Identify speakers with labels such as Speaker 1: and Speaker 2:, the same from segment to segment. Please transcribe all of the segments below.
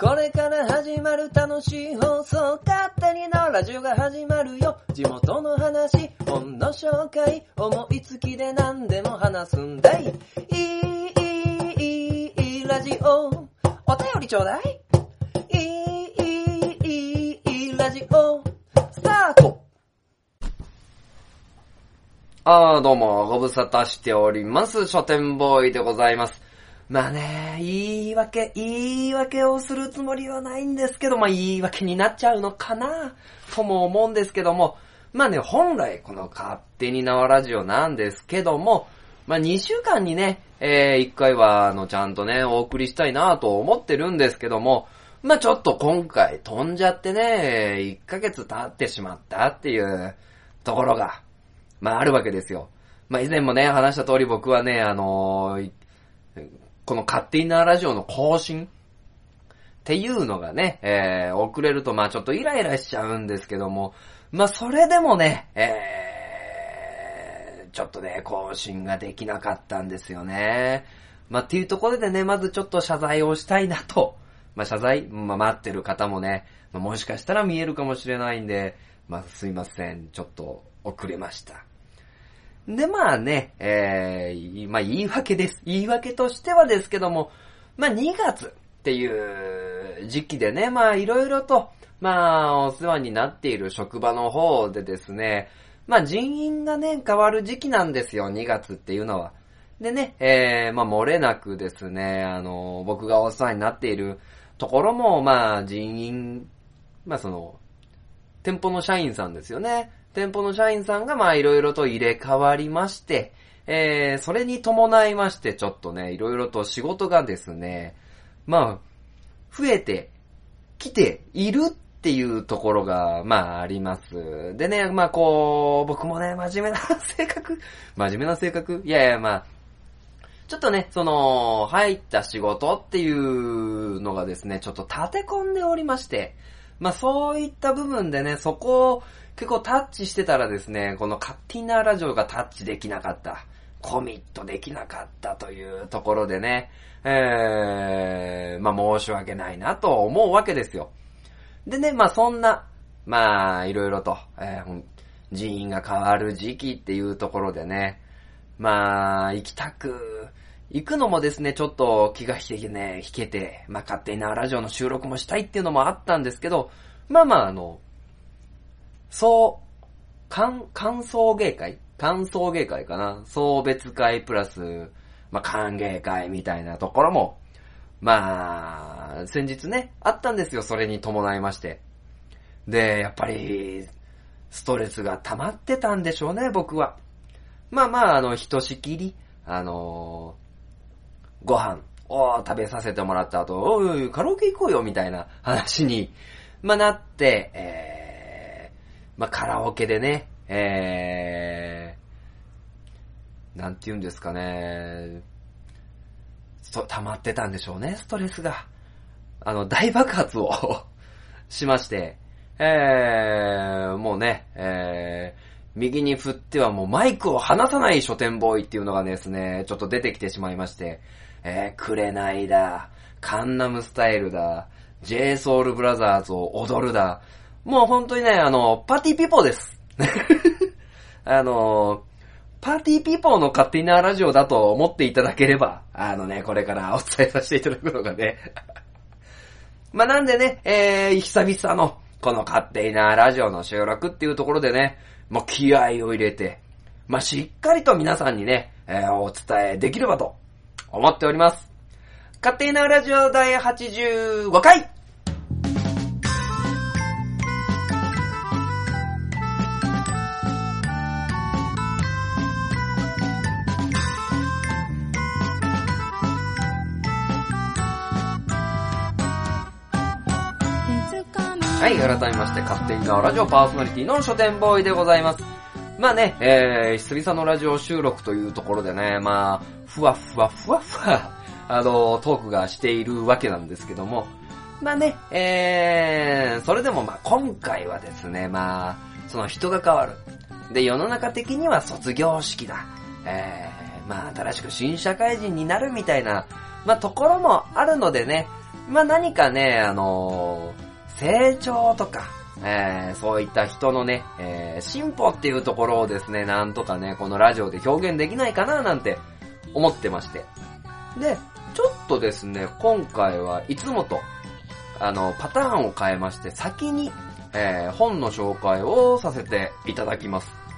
Speaker 1: これから始まる楽しい放送、勝手にのラジオが始まるよ。地元の話、本の紹介、思いつきで何でも話すんだい。いい、いい、いい、ラジオ。お便りちょうだい。いい、いい、いい、ラジオ。スタートあー、どうも、ご無沙汰しております。書店ボーイでございます。まあね、言い訳、言い訳をするつもりはないんですけど、まあ言い訳になっちゃうのかな、とも思うんですけども、まあね、本来この勝手に縄ラジオなんですけども、まあ2週間にね、えー、1回は、あの、ちゃんとね、お送りしたいなと思ってるんですけども、まあちょっと今回飛んじゃってね、1ヶ月経ってしまったっていうところが、まああるわけですよ。まあ以前もね、話した通り僕はね、あのーこの勝手になラジオの更新？っていうのがね、えー、遅れるとまあちょっとイライラしちゃうんですけども、まあそれでもね、えー、ちょっとね、更新ができなかったんですよね。まあっていうところでね、まずちょっと謝罪をしたいなと。まあ謝罪、まあ待ってる方もね、まあ、もしかしたら見えるかもしれないんで、まあすいません、ちょっと遅れました。で、まあね、えー、まあ言い訳です。言い訳としてはですけども、まあ2月っていう時期でね、まあいろいろと、まあお世話になっている職場の方でですね、まあ人員がね、変わる時期なんですよ、2月っていうのは。でね、えー、まあ漏れなくですね、あの、僕がお世話になっているところも、まあ人員、まあその、店舗の社員さんですよね。店舗の社員さんがまあいろいろと入れ替わりまして、えー、それに伴いましてちょっとね、いろいろと仕事がですね、まあ、増えてきているっていうところが、まああります。でね、まあこう、僕もね、真面目な性格、真面目な性格いやいや、まあ、ちょっとね、その、入った仕事っていうのがですね、ちょっと立て込んでおりまして、まあそういった部分でね、そこを結構タッチしてたらですね、このカッティナーラジオがタッチできなかった、コミットできなかったというところでね、えー、まあ申し訳ないなと思うわけですよ。でね、まあそんな、まあいろいろと、えー、人員が変わる時期っていうところでね、まあ行きたく、行くのもですね、ちょっと気が引けてね、引けて、まあ勝手なラジオの収録もしたいっていうのもあったんですけど、まあまああの、そう、感、感想芸会？感想芸会かな？送別会プラス、まあ歓迎会みたいなところも、まあ、先日ね、あったんですよ、それに伴いまして。で、やっぱり、ストレスが溜まってたんでしょうね、僕は。まあまあ、あの、ひとしきり、あのーご飯を食べさせてもらった後、おいおい、カラオケ行こうよ、みたいな話に、まあなって、えー、まあカラオケでね、えー、なんて言うんですかね、そ溜まってたんでしょうね、ストレスが。あの、大爆発を しまして、えー、もうね、えー、右に振ってはもうマイクを離さない書店ボーイっていうのがですね、ちょっと出てきてしまいまして、えー、くれないだ、カンナムスタイルだ、j ソ o ルブラザーズを踊るだ、もう本当にね、あの、パーティーピポーです。あの、パーティーピーポーの勝手なラジオだと思っていただければ、あのね、これから お伝えさせていただくのがね。まあ、なんでね、えー、久々の、この勝手なラジオの収録っていうところでね、もう気合を入れて、まあ、しっかりと皆さんにね、えー、お伝えできればと思っております。勝手なラジオ第85回はい、改めまして、勝手になラジオパーソナリティの書店ボーイでございます。まあね、えー、久々のラジオ収録というところでね、まあ、ふわふわふわふわ、あの、トークがしているわけなんですけども、まあね、えー、それでもまあ今回はですね、まあ、その人が変わる。で、世の中的には卒業式だ。えー、まあ新しく新社会人になるみたいな、まあところもあるのでね、まあ何かね、あのー、成長とか、えー、そういった人のね、えー、進歩っていうところをですね、なんとかね、このラジオで表現できないかななんて思ってまして。で、ちょっとですね、今回はいつもと、あの、パターンを変えまして、先に、えー、本の紹介をさせていただきます。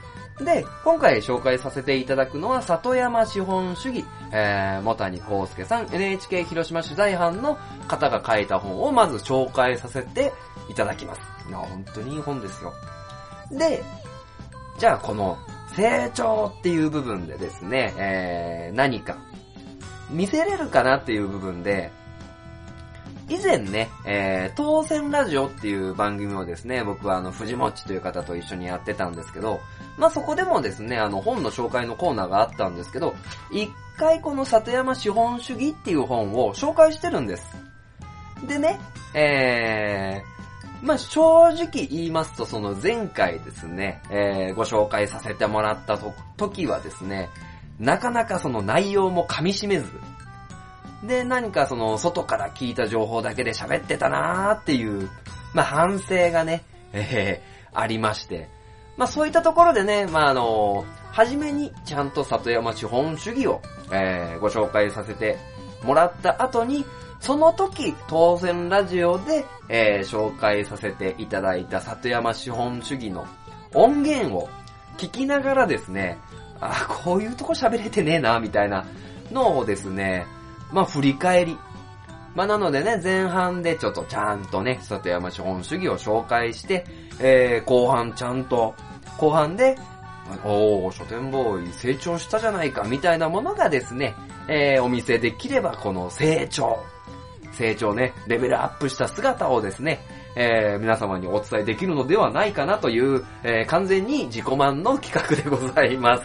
Speaker 1: で、今回紹介させていただくのは、里山資本主義、えー、もたにこうすけさん、NHK 広島取材班の方が書いた本をまず紹介させていただきます。いや、本当にいい本ですよ。で、じゃあこの成長っていう部分でですね、えー、何か見せれるかなっていう部分で、以前ね、えー、当選ラジオっていう番組をですね、僕はあの、藤もちという方と一緒にやってたんですけど、まあ、そこでもですね、あの、本の紹介のコーナーがあったんですけど、一回この里山資本主義っていう本を紹介してるんです。でね、えー、まあ、正直言いますと、その前回ですね、えー、ご紹介させてもらったと時はですね、なかなかその内容も噛み締めず、で、何かその、外から聞いた情報だけで喋ってたなーっていう、まあ、反省がね、えー、ありまして。まあ、そういったところでね、まあ、あのー、はじめにちゃんと里山資本主義を、えー、ご紹介させてもらった後に、その時、当選ラジオで、えー、紹介させていただいた里山資本主義の音源を聞きながらですね、あ、こういうとこ喋れてねえな、みたいなのをですね、まあ振り返り。まあなのでね、前半でちょっとちゃんとね、里山資本主義を紹介して、えー、後半ちゃんと、後半で、おー、書店ボーイ成長したじゃないか、みたいなものがですね、えー、お見せできればこの成長、成長ね、レベルアップした姿をですね、えー、皆様にお伝えできるのではないかなという、えー、完全に自己満の企画でございます。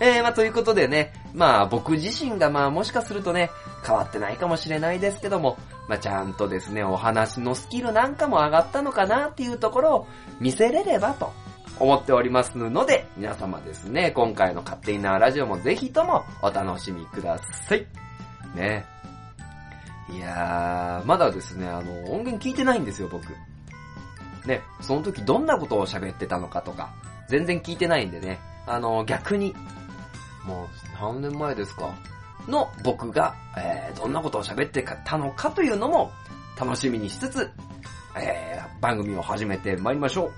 Speaker 1: えー、まあ、ということでね、まあ、僕自身がまあ、もしかするとね、変わってないかもしれないですけども、まあ、ちゃんとですね、お話のスキルなんかも上がったのかなっていうところを見せれればと思っておりますので、皆様ですね、今回の勝手になラジオもぜひともお楽しみください。ね。いやー、まだですね、あの、音源聞いてないんですよ、僕。ね、その時どんなことを喋ってたのかとか、全然聞いてないんでね、あの、逆に、もう何年前ですか？の僕が、えー、どんなことを喋ってたのかというのも楽しみにしつつ、えー、番組を始めて参りましょう。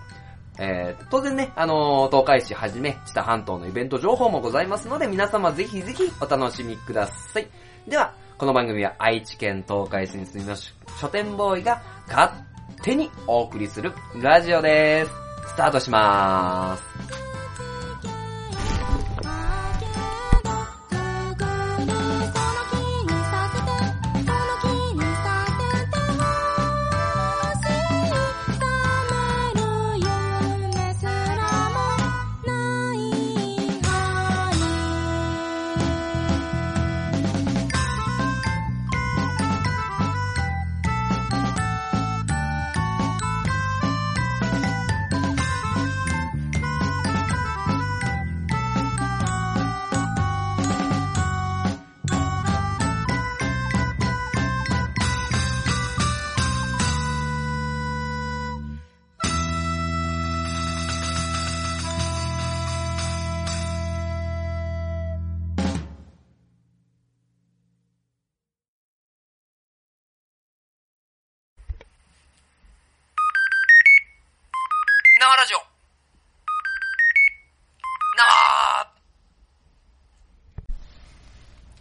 Speaker 1: えー、当然ね、あのー、東海市はじめ、知多半島のイベント情報もございますので、皆様ぜひぜひお楽しみください。では、この番組は愛知県東海市に住みます書店ボーイが勝手にお送りするラジオです。スタートしまーす。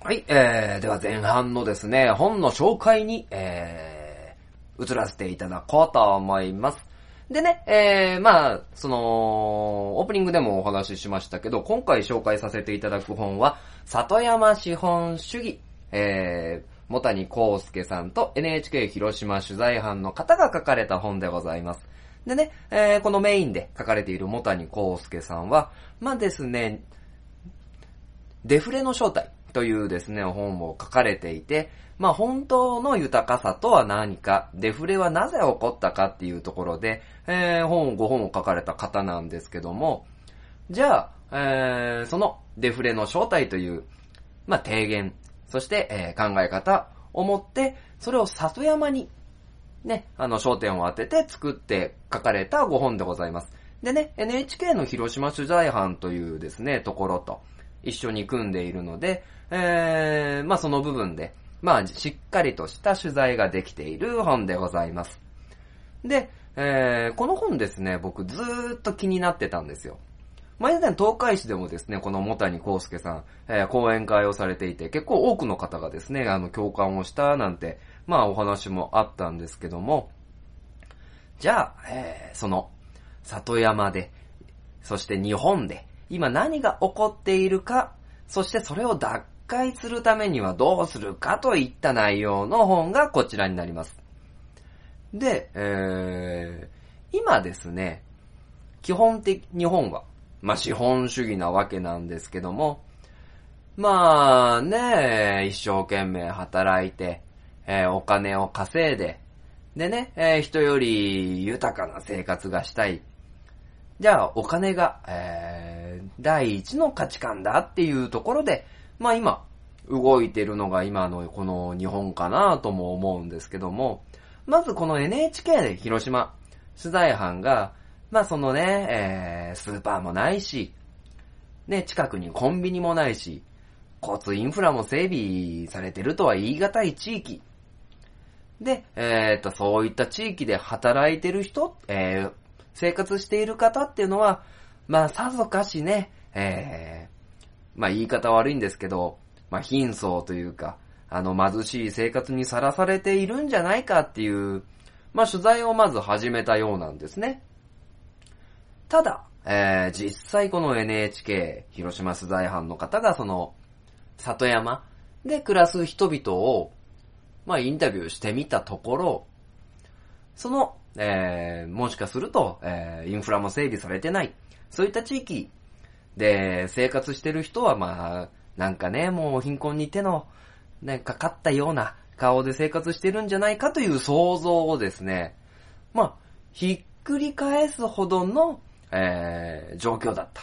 Speaker 1: はい、えー、では前半のですね、本の紹介に、えー、移らせていただこうと思います。でね、えー、まあ、その、オープニングでもお話ししましたけど、今回紹介させていただく本は、里山資本主義、えー、もたにこうすけさんと NHK 広島取材班の方が書かれた本でございます。でね、えー、このメインで書かれているもたにこうすけさんは、まあですね、デフレの正体というですね、本を書かれていて、まあ本当の豊かさとは何か、デフレはなぜ起こったかっていうところで、えー、本、5本を書かれた方なんですけども、じゃあ、えー、そのデフレの正体という、まあ提言、そして、えー、考え方思って、それを里山に、ね、あの、焦点を当てて作って書かれた5本でございます。でね、NHK の広島取材班というですね、ところと一緒に組んでいるので、えー、まあその部分で、まあしっかりとした取材ができている本でございます。で、えー、この本ですね、僕ずーっと気になってたんですよ。前以前東海市でもですね、この茂谷康介さん、えー講演会をされていて、結構多くの方がですね、あの、共感をしたなんて、まあお話もあったんですけども、じゃあ、えーその、里山で、そして日本で、今何が起こっているか、そしてそれを脱会するためにはどうするかといった内容の本がこちらになります。で、えー、今ですね、基本的、日本は、まあ、資本主義なわけなんですけども、まあね、一生懸命働いて、えーお金を稼いで、でね、えー人より豊かな生活がしたい。じゃあ、お金が、えー第一の価値観だっていうところで、まあ今、動いてるのが今のこの日本かなとも思うんですけども、まずこの NHK で広島取材班が、まあそのね、えースーパーもないし、ね、近くにコンビニもないし、交通インフラも整備されてるとは言い難い地域。で、えっ、と、そういった地域で働いてる人、えー生活している方っていうのは、まあ、さぞかしね、えーまあ言い方悪いんですけど、まあ貧相というか、あの貧しい生活にさらされているんじゃないかっていう、まあ取材をまず始めたようなんですね。ただ、えー実際この NHK 広島取材班の方がその、里山で暮らす人々を、まあインタビューしてみたところ、その、えーもしかすると、えーインフラも整備されてない。そういった地域で生活してる人はまあ、なんかね、もう貧困に手の、ね、かかったような顔で生活してるんじゃないかという想像をですね、まあ、ひっくり返すほどの、えー状況だった。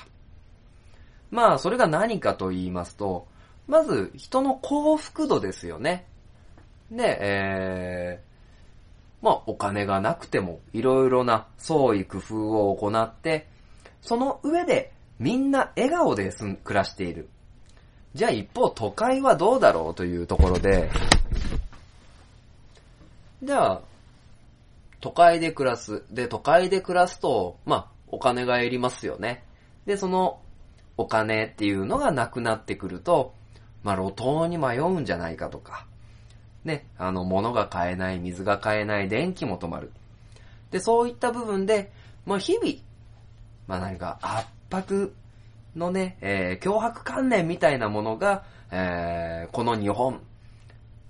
Speaker 1: まあ、それが何かと言いますと、まず、人の幸福度ですよね。で、え、まあ、お金がなくても、いろいろな創意工夫を行って、その上で、みんな笑顔で暮らしている。じゃあ一方、都会はどうだろうというところで、じゃあ、都会で暮らす。で、都会で暮らすと、まあ、お金がいりますよね。で、その、お金っていうのがなくなってくると、まあ、路頭に迷うんじゃないかとか、ね、あの、物が買えない、水が買えない、電気も止まる。で、そういった部分で、まあ、日々、まあ、何か圧迫のね、えー脅迫観念みたいなものが、えーこの日本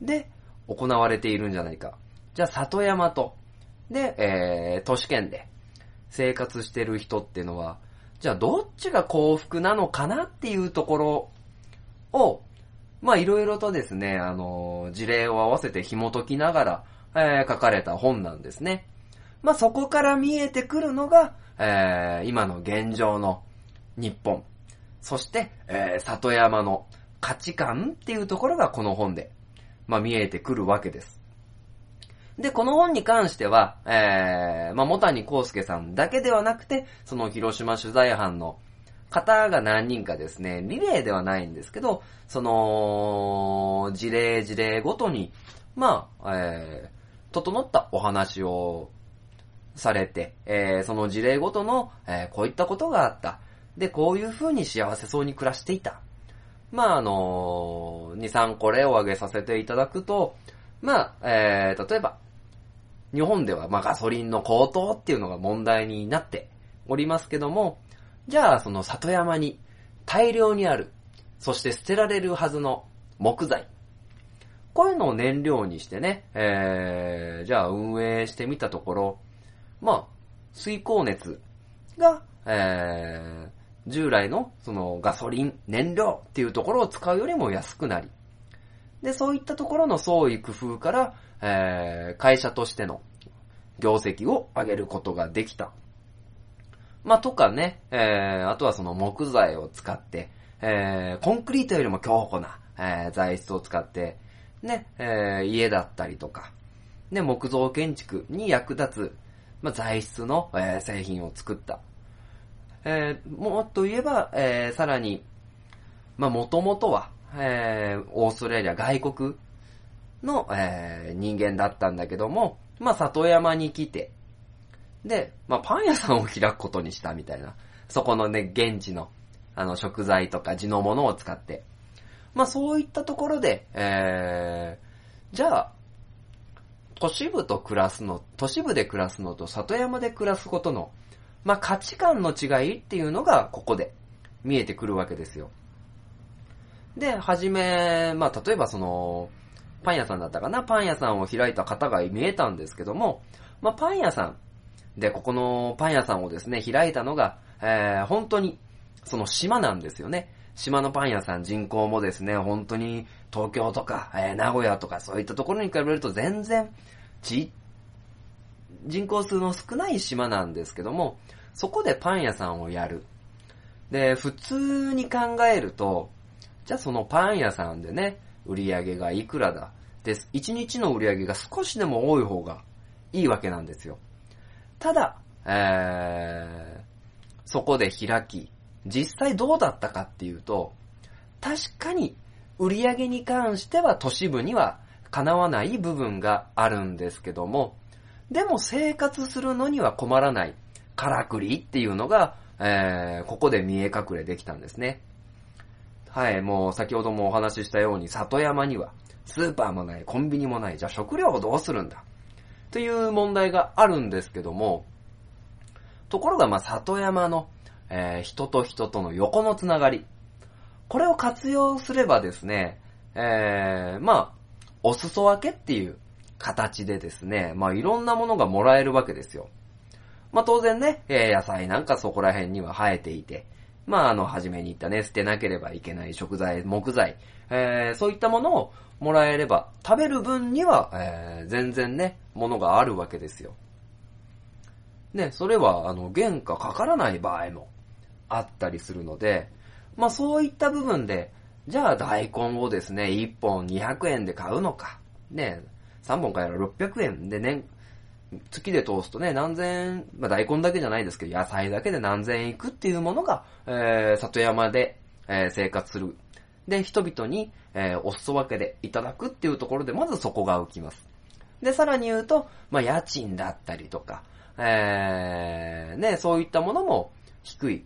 Speaker 1: で行われているんじゃないか。じゃあ、里山と、で、えー都市圏で生活してる人っていうのは、じゃあどっちが幸福なのかなっていうところを、まあいろいろとですね、あの、事例を合わせて紐解きながら、えー書かれた本なんですね。まあそこから見えてくるのが、えー今の現状の日本。そして、えー里山の価値観っていうところがこの本で、まあ見えてくるわけです。で、この本に関しては、えー、まあ、もたにこうすけさんだけではなくて、その広島取材班の方が何人かですね、リレーではないんですけど、その、事例事例ごとに、まあ、えー、整ったお話をされて、えー、その事例ごとの、えー、こういったことがあった。で、こういう風に幸せそうに暮らしていた。まあ、あの2、3個例を挙げさせていただくと、まあ、えー、例えば、日本では、まあ、ガソリンの高騰っていうのが問題になっておりますけども、じゃあ、その里山に大量にある、そして捨てられるはずの木材。こういうのを燃料にしてね、えー、じゃあ運営してみたところ、まあ、水光熱が、えー、従来のそのガソリン、燃料っていうところを使うよりも安くなり、で、そういったところの創意工夫から、えー、会社としての業績を上げることができた。まあ、とかね、えー、あとはその木材を使って、えー、コンクリートよりも強固な、えー、材質を使って、ね、えー、家だったりとか、ね、木造建築に役立つ、まあ、材質の、えー、製品を作った。えー、もっと言えば、えー、さらに、まあ、もともとは、えー、オーストラリア外国の、えー、人間だったんだけども、まあ、里山に来て、で、まあ、パン屋さんを開くことにしたみたいな。そこのね、現地の、あの、食材とか地のものを使って。まあ、そういったところで、えー、じゃあ、都市部と暮らすの、都市部で暮らすのと里山で暮らすことの、まあ、価値観の違いっていうのが、ここで見えてくるわけですよ。で、はじめ、まあ、例えばその、パン屋さんだったかなパン屋さんを開いた方が見えたんですけども、まあ、パン屋さん。で、ここのパン屋さんをですね、開いたのが、えー、本当に、その島なんですよね。島のパン屋さん人口もですね、本当に東京とか、えー、名古屋とかそういったところに比べると全然、ち、人口数の少ない島なんですけども、そこでパン屋さんをやる。で、普通に考えると、じゃあそのパン屋さんでね、売り上げがいくらだ。で、1日の売り上げが少しでも多い方がいいわけなんですよ。ただ、えー、そこで開き、実際どうだったかっていうと、確かに売り上げに関しては都市部にはかなわない部分があるんですけども、でも生活するのには困らないからくりっていうのが、えー、ここで見え隠れできたんですね。はい、もう先ほどもお話ししたように里山にはスーパーもない、コンビニもない、じゃあ食料をどうするんだという問題があるんですけども、ところがま里山の、えー、人と人との横のつながり、これを活用すればですね、えー、まあ、お裾分けっていう形でですね、まあいろんなものがもらえるわけですよ。まあ当然ね、えー、野菜なんかそこら辺には生えていて、まああの、初めに言ったね、捨てなければいけない食材、木材、えー、そういったものをもらえれば、食べる分には、えー、全然ね、ものがあるわけですよ。ね、それは、あの、原価かからない場合もあったりするので、まあそういった部分で、じゃあ大根をですね、1本200円で買うのか、ね、3本買えば600円でね、月で通すとね、何千円、まあ大根だけじゃないですけど、野菜だけで何千円いくっていうものが、えー、里山で、えー、生活する。で、人々に、えー、お裾分けでいただくっていうところで、まずそこが浮きます。で、さらに言うと、まあ家賃だったりとか、えー、ね、そういったものも低い。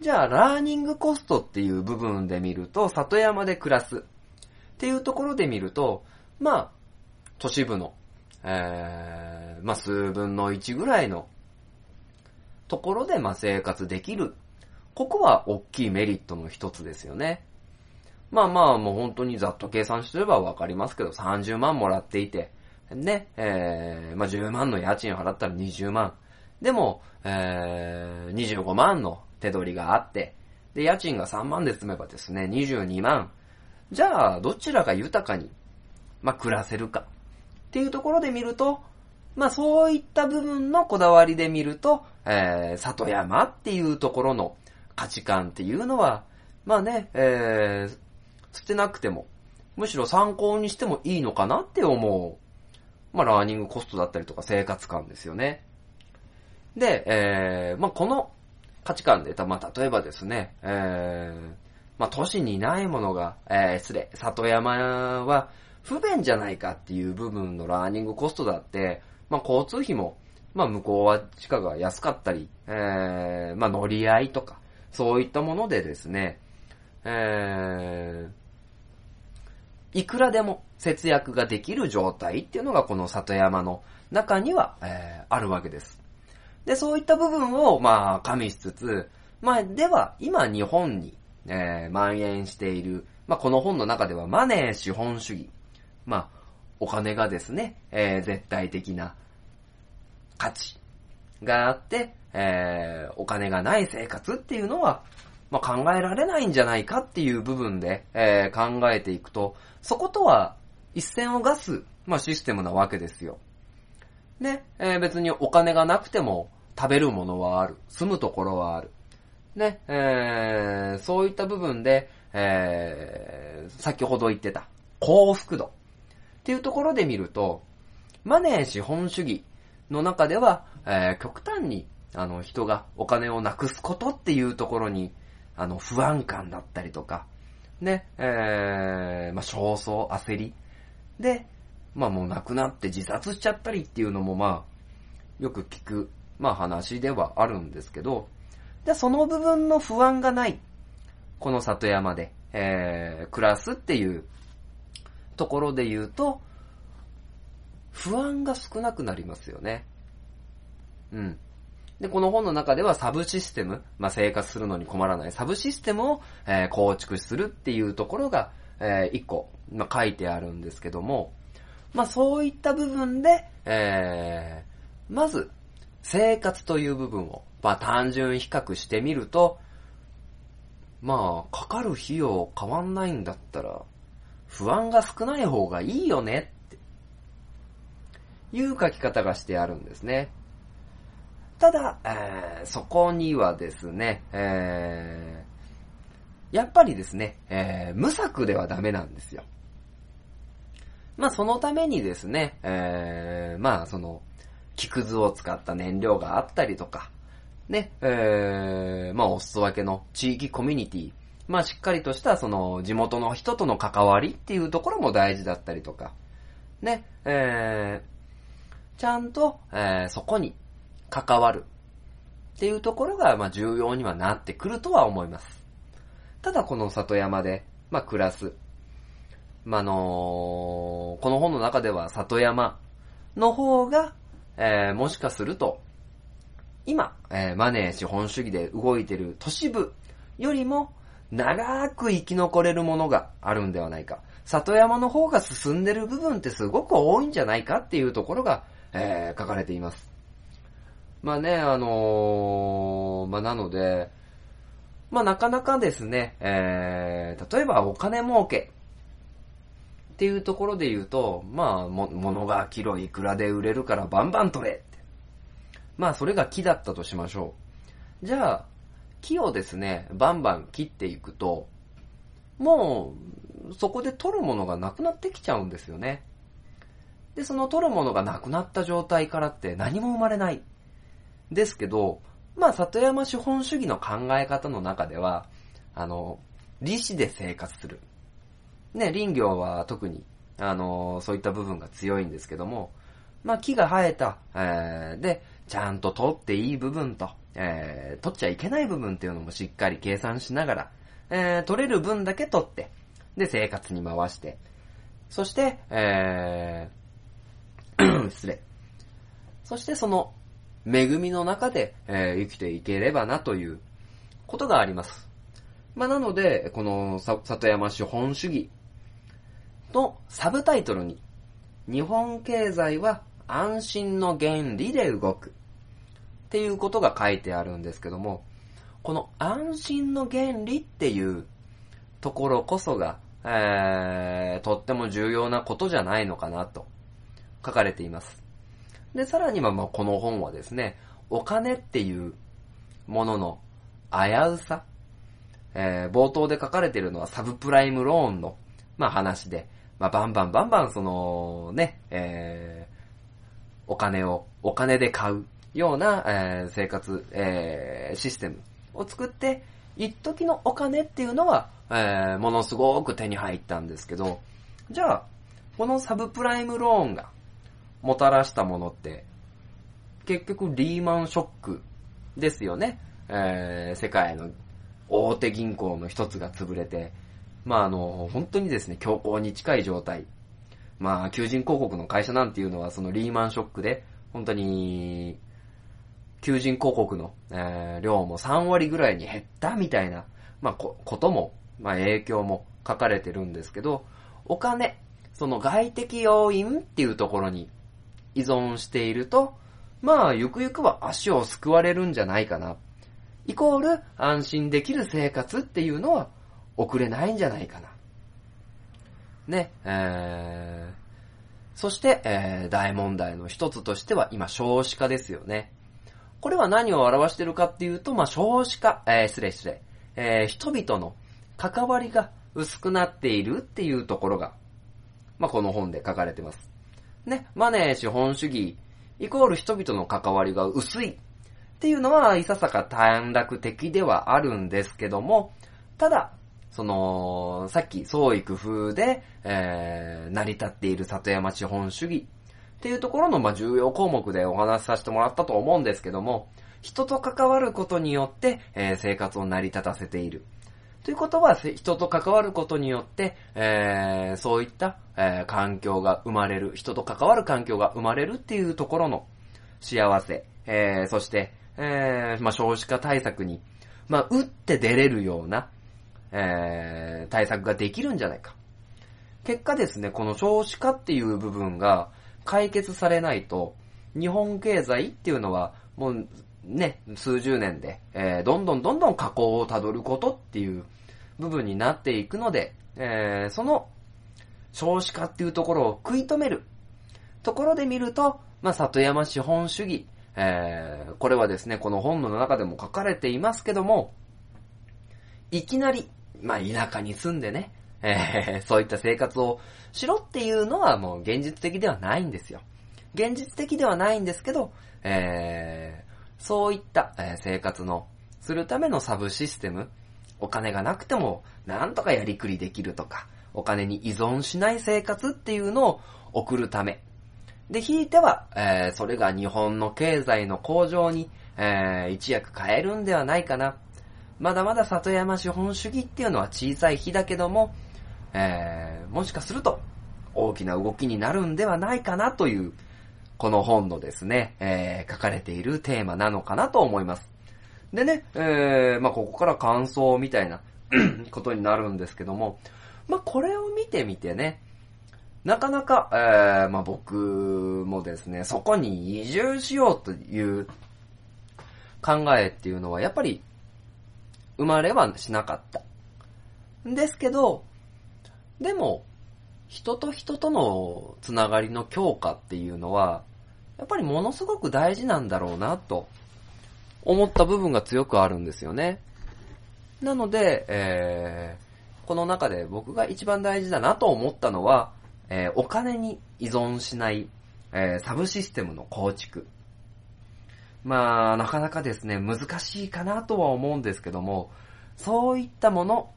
Speaker 1: じゃあ、ラーニングコストっていう部分で見ると、里山で暮らすっていうところで見ると、まあ、都市部の、えー、まあ、数分の1ぐらいのところで、まあ、生活できる。ここは大きいメリットの一つですよね。まあまあ、もう本当にざっと計算すればわかりますけど、30万もらっていて、ね、えー、まあ、10万の家賃払ったら20万。でも、えー、25万の手取りがあって、で、家賃が3万で済めばですね、22万。じゃあ、どちらが豊かに、まあ、暮らせるか。っていうところで見ると、まあ、そういった部分のこだわりで見ると、えー、里山っていうところの価値観っていうのは、まあね、えー、捨てなくても、むしろ参考にしてもいいのかなって思うまあ、ラーニングコストだったりとか生活感ですよね。で、えー、まあ、この価値観で、まあ、例えばですね、えー、まあ、都市にないものが、えー、失礼、里山は不便じゃないかっていう部分のラーニングコストだって、まあ、交通費も、まあ、向こうは地価が安かったり、えー、まあ、乗り合いとか、そういったものでですね、えー、いくらでも節約ができる状態っていうのがこの里山の中には、えー、あるわけです。で、そういった部分を、まあ、加味しつつ、まあ、では、今日本に、えー、蔓延している、まあ、この本の中ではマネー資本主義。まあ、お金がですね、えー、絶対的な価値があって、えー、お金がない生活っていうのは、まあ、考えられないんじゃないかっていう部分で、えー、考えていくと、そことは一線をガス、まあ、システムなわけですよ。ね、えー、別にお金がなくても食べるものはある。住むところはある。ね、えー、そういった部分で、えー、先ほど言ってた幸福度。っていうところで見ると、マネー資本主義の中では、えー、極端に、あの、人がお金をなくすことっていうところに、あの、不安感だったりとか、ね、えー、まあ、焦燥、焦り。で、まあもう亡くなって自殺しちゃったりっていうのもまあ、よく聞く、まあ話ではあるんですけど、で、その部分の不安がない、この里山で、えー、暮らすっていうところで言うと、不安が少なくなりますよね。うん。で、この本の中ではサブシステム、まあ、生活するのに困らないサブシステムを、えー、構築するっていうところが、えー、一個、まあ、書いてあるんですけども、まあ、そういった部分で、えー、まず、生活という部分を、まあ、単純比較してみると、まあ、かかる費用変わんないんだったら、不安が少ない方がいいよねって、いう書き方がしてあるんですね。ただ、えー、そこにはですね、えー、やっぱりですね、えー、無策ではダメなんですよ。まあ、そのためにですね、えー、まあ、その、木くずを使った燃料があったりとか、ね、えー、まあ、お裾分けの地域コミュニティ、まあ、しっかりとした、その、地元の人との関わりっていうところも大事だったりとか、ね、えー、ちゃんと、えー、そこに関わるっていうところが、まあ、重要にはなってくるとは思います。ただ、この里山で、まあ、暮らす。まあ、の、この本の中では里山の方が、えー、もしかすると、今、えー、マネー資本主義で動いてる都市部よりも長く生き残れるものがあるんではないか。里山の方が進んでる部分ってすごく多いんじゃないかっていうところが、えー、書かれています。まあね、あのー、まあなので、まあなかなかですね、えー、例えばお金儲けっていうところで言うと、まあ、も、物がキロいくらで売れるからバンバン取れ。まあそれが木だったとしましょう。じゃあ、木をですね、バンバン切っていくと、もう、そこで取るものがなくなってきちゃうんですよね。で、その取るものがなくなった状態からって何も生まれない。ですけど、まあ、里山資本主義の考え方の中では、あの、利子で生活する。ね、林業は特に、あの、そういった部分が強いんですけども、まあ、木が生えた、えー、で、ちゃんと取っていい部分と、えー、取っちゃいけない部分っていうのもしっかり計算しながら、えー、取れる分だけ取って、で、生活に回して、そして、えー、失礼。そしてその恵みの中で、えー、生きていければなということがあります。まあ、なので、この里山資本主義のサブタイトルに、日本経済は安心の原理で動くっていうことが書いてあるんですけども、この安心の原理っていうところこそが、えー、とっても重要なことじゃないのかなと書かれています。で、さらにはまあこの本はですね、お金っていうものの危うさ、えー、冒頭で書かれているのはサブプライムローンの、まあ話で、まあバンバンバンバンそのね、えー、お金を、お金で買うような、えー、生活、えー、システムを作って、一時のお金っていうのは、えー、ものすごく手に入ったんですけど、じゃあ、このサブプライムローンがもたらしたものって、結局リーマンショックですよね。えー、世界の大手銀行の一つが潰れて、まああの、本当にですね、強行に近い状態。まあ、求人広告の会社なんていうのはそのリーマンショックで、本当に、求人広告の、えー、量も3割ぐらいに減ったみたいな、まあ、こ、ことも、まあ、影響も書かれてるんですけど、お金、その外的要因っていうところに依存していると、まあ、ゆくゆくは足を救われるんじゃないかな。イコール、安心できる生活っていうのは、送れないんじゃないかな。ね、えー、そして、えー、大問題の一つとしては、今、少子化ですよね。これは何を表してるかっていうと、まあ、少子化、えー、失礼失礼、えー、人々の関わりが薄くなっているっていうところが、まあ、この本で書かれてます。ね、マネー資本主義、イコール人々の関わりが薄いっていうのは、いささか短絡的ではあるんですけども、ただ、その、さっき創意工夫で、えー、成り立っている里山資本主義っていうところの、まあ、重要項目でお話しさせてもらったと思うんですけども、人と関わることによって、えー、生活を成り立たせている。ということは、人と関わることによって、えー、そういった、えー、環境が生まれる、人と関わる環境が生まれるっていうところの幸せ、えー、そして、えー、まあ、少子化対策に、まあ、打って出れるような、えー、対策ができるんじゃないか。結果ですね、この少子化っていう部分が解決されないと、日本経済っていうのは、もうね、数十年で、えー、どんどんどんどん下降をたどることっていう部分になっていくので、えー、その少子化っていうところを食い止めるところで見ると、まあ、里山資本主義、えー、これはですね、この本の中でも書かれていますけども、いきなり、まあ、田舎に住んでね、えー、そういった生活をしろっていうのはもう現実的ではないんですよ。現実的ではないんですけど、えー、そういった、え、生活のするためのサブシステム、お金がなくてもなんとかやりくりできるとか、お金に依存しない生活っていうのを送るため。で、ひいては、えー、それが日本の経済の向上に、えー、一役変えるんではないかな。まだまだ里山資本主義っていうのは小さい日だけども、えー、もしかすると大きな動きになるんではないかなという、この本のですね、えー、書かれているテーマなのかなと思います。でね、えー、まあ、ここから感想みたいな ことになるんですけども、まあ、これを見てみてね、なかなか、えー、まあ、僕もですね、そこに移住しようという考えっていうのは、やっぱり、生まれはしなかった。んですけど、でも、人と人とのつながりの強化っていうのは、やっぱりものすごく大事なんだろうなと思った部分が強くあるんですよね。なので、えー、この中で僕が一番大事だなと思ったのは、えー、お金に依存しない、えー、サブシステムの構築。まあ、なかなかですね、難しいかなとは思うんですけども、そういったもの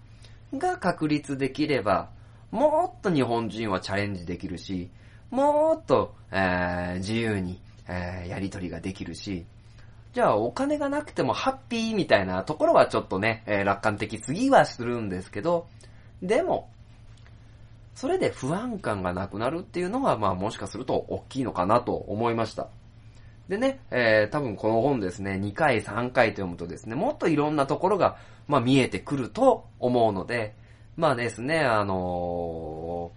Speaker 1: が確立できれば、もっと日本人はチャレンジできるし、もっと、えー、自由に、えー、やりとりができるし、じゃあお金がなくてもハッピーみたいなところはちょっとね、えー、楽観的すぎはするんですけど、でも、それで不安感がなくなるっていうのは、まあもしかすると大きいのかなと思いました。でね、えー、多分この本ですね、2回、3回と読むとですね、もっといろんなところが、まあ見えてくると思うので、まあですね、あの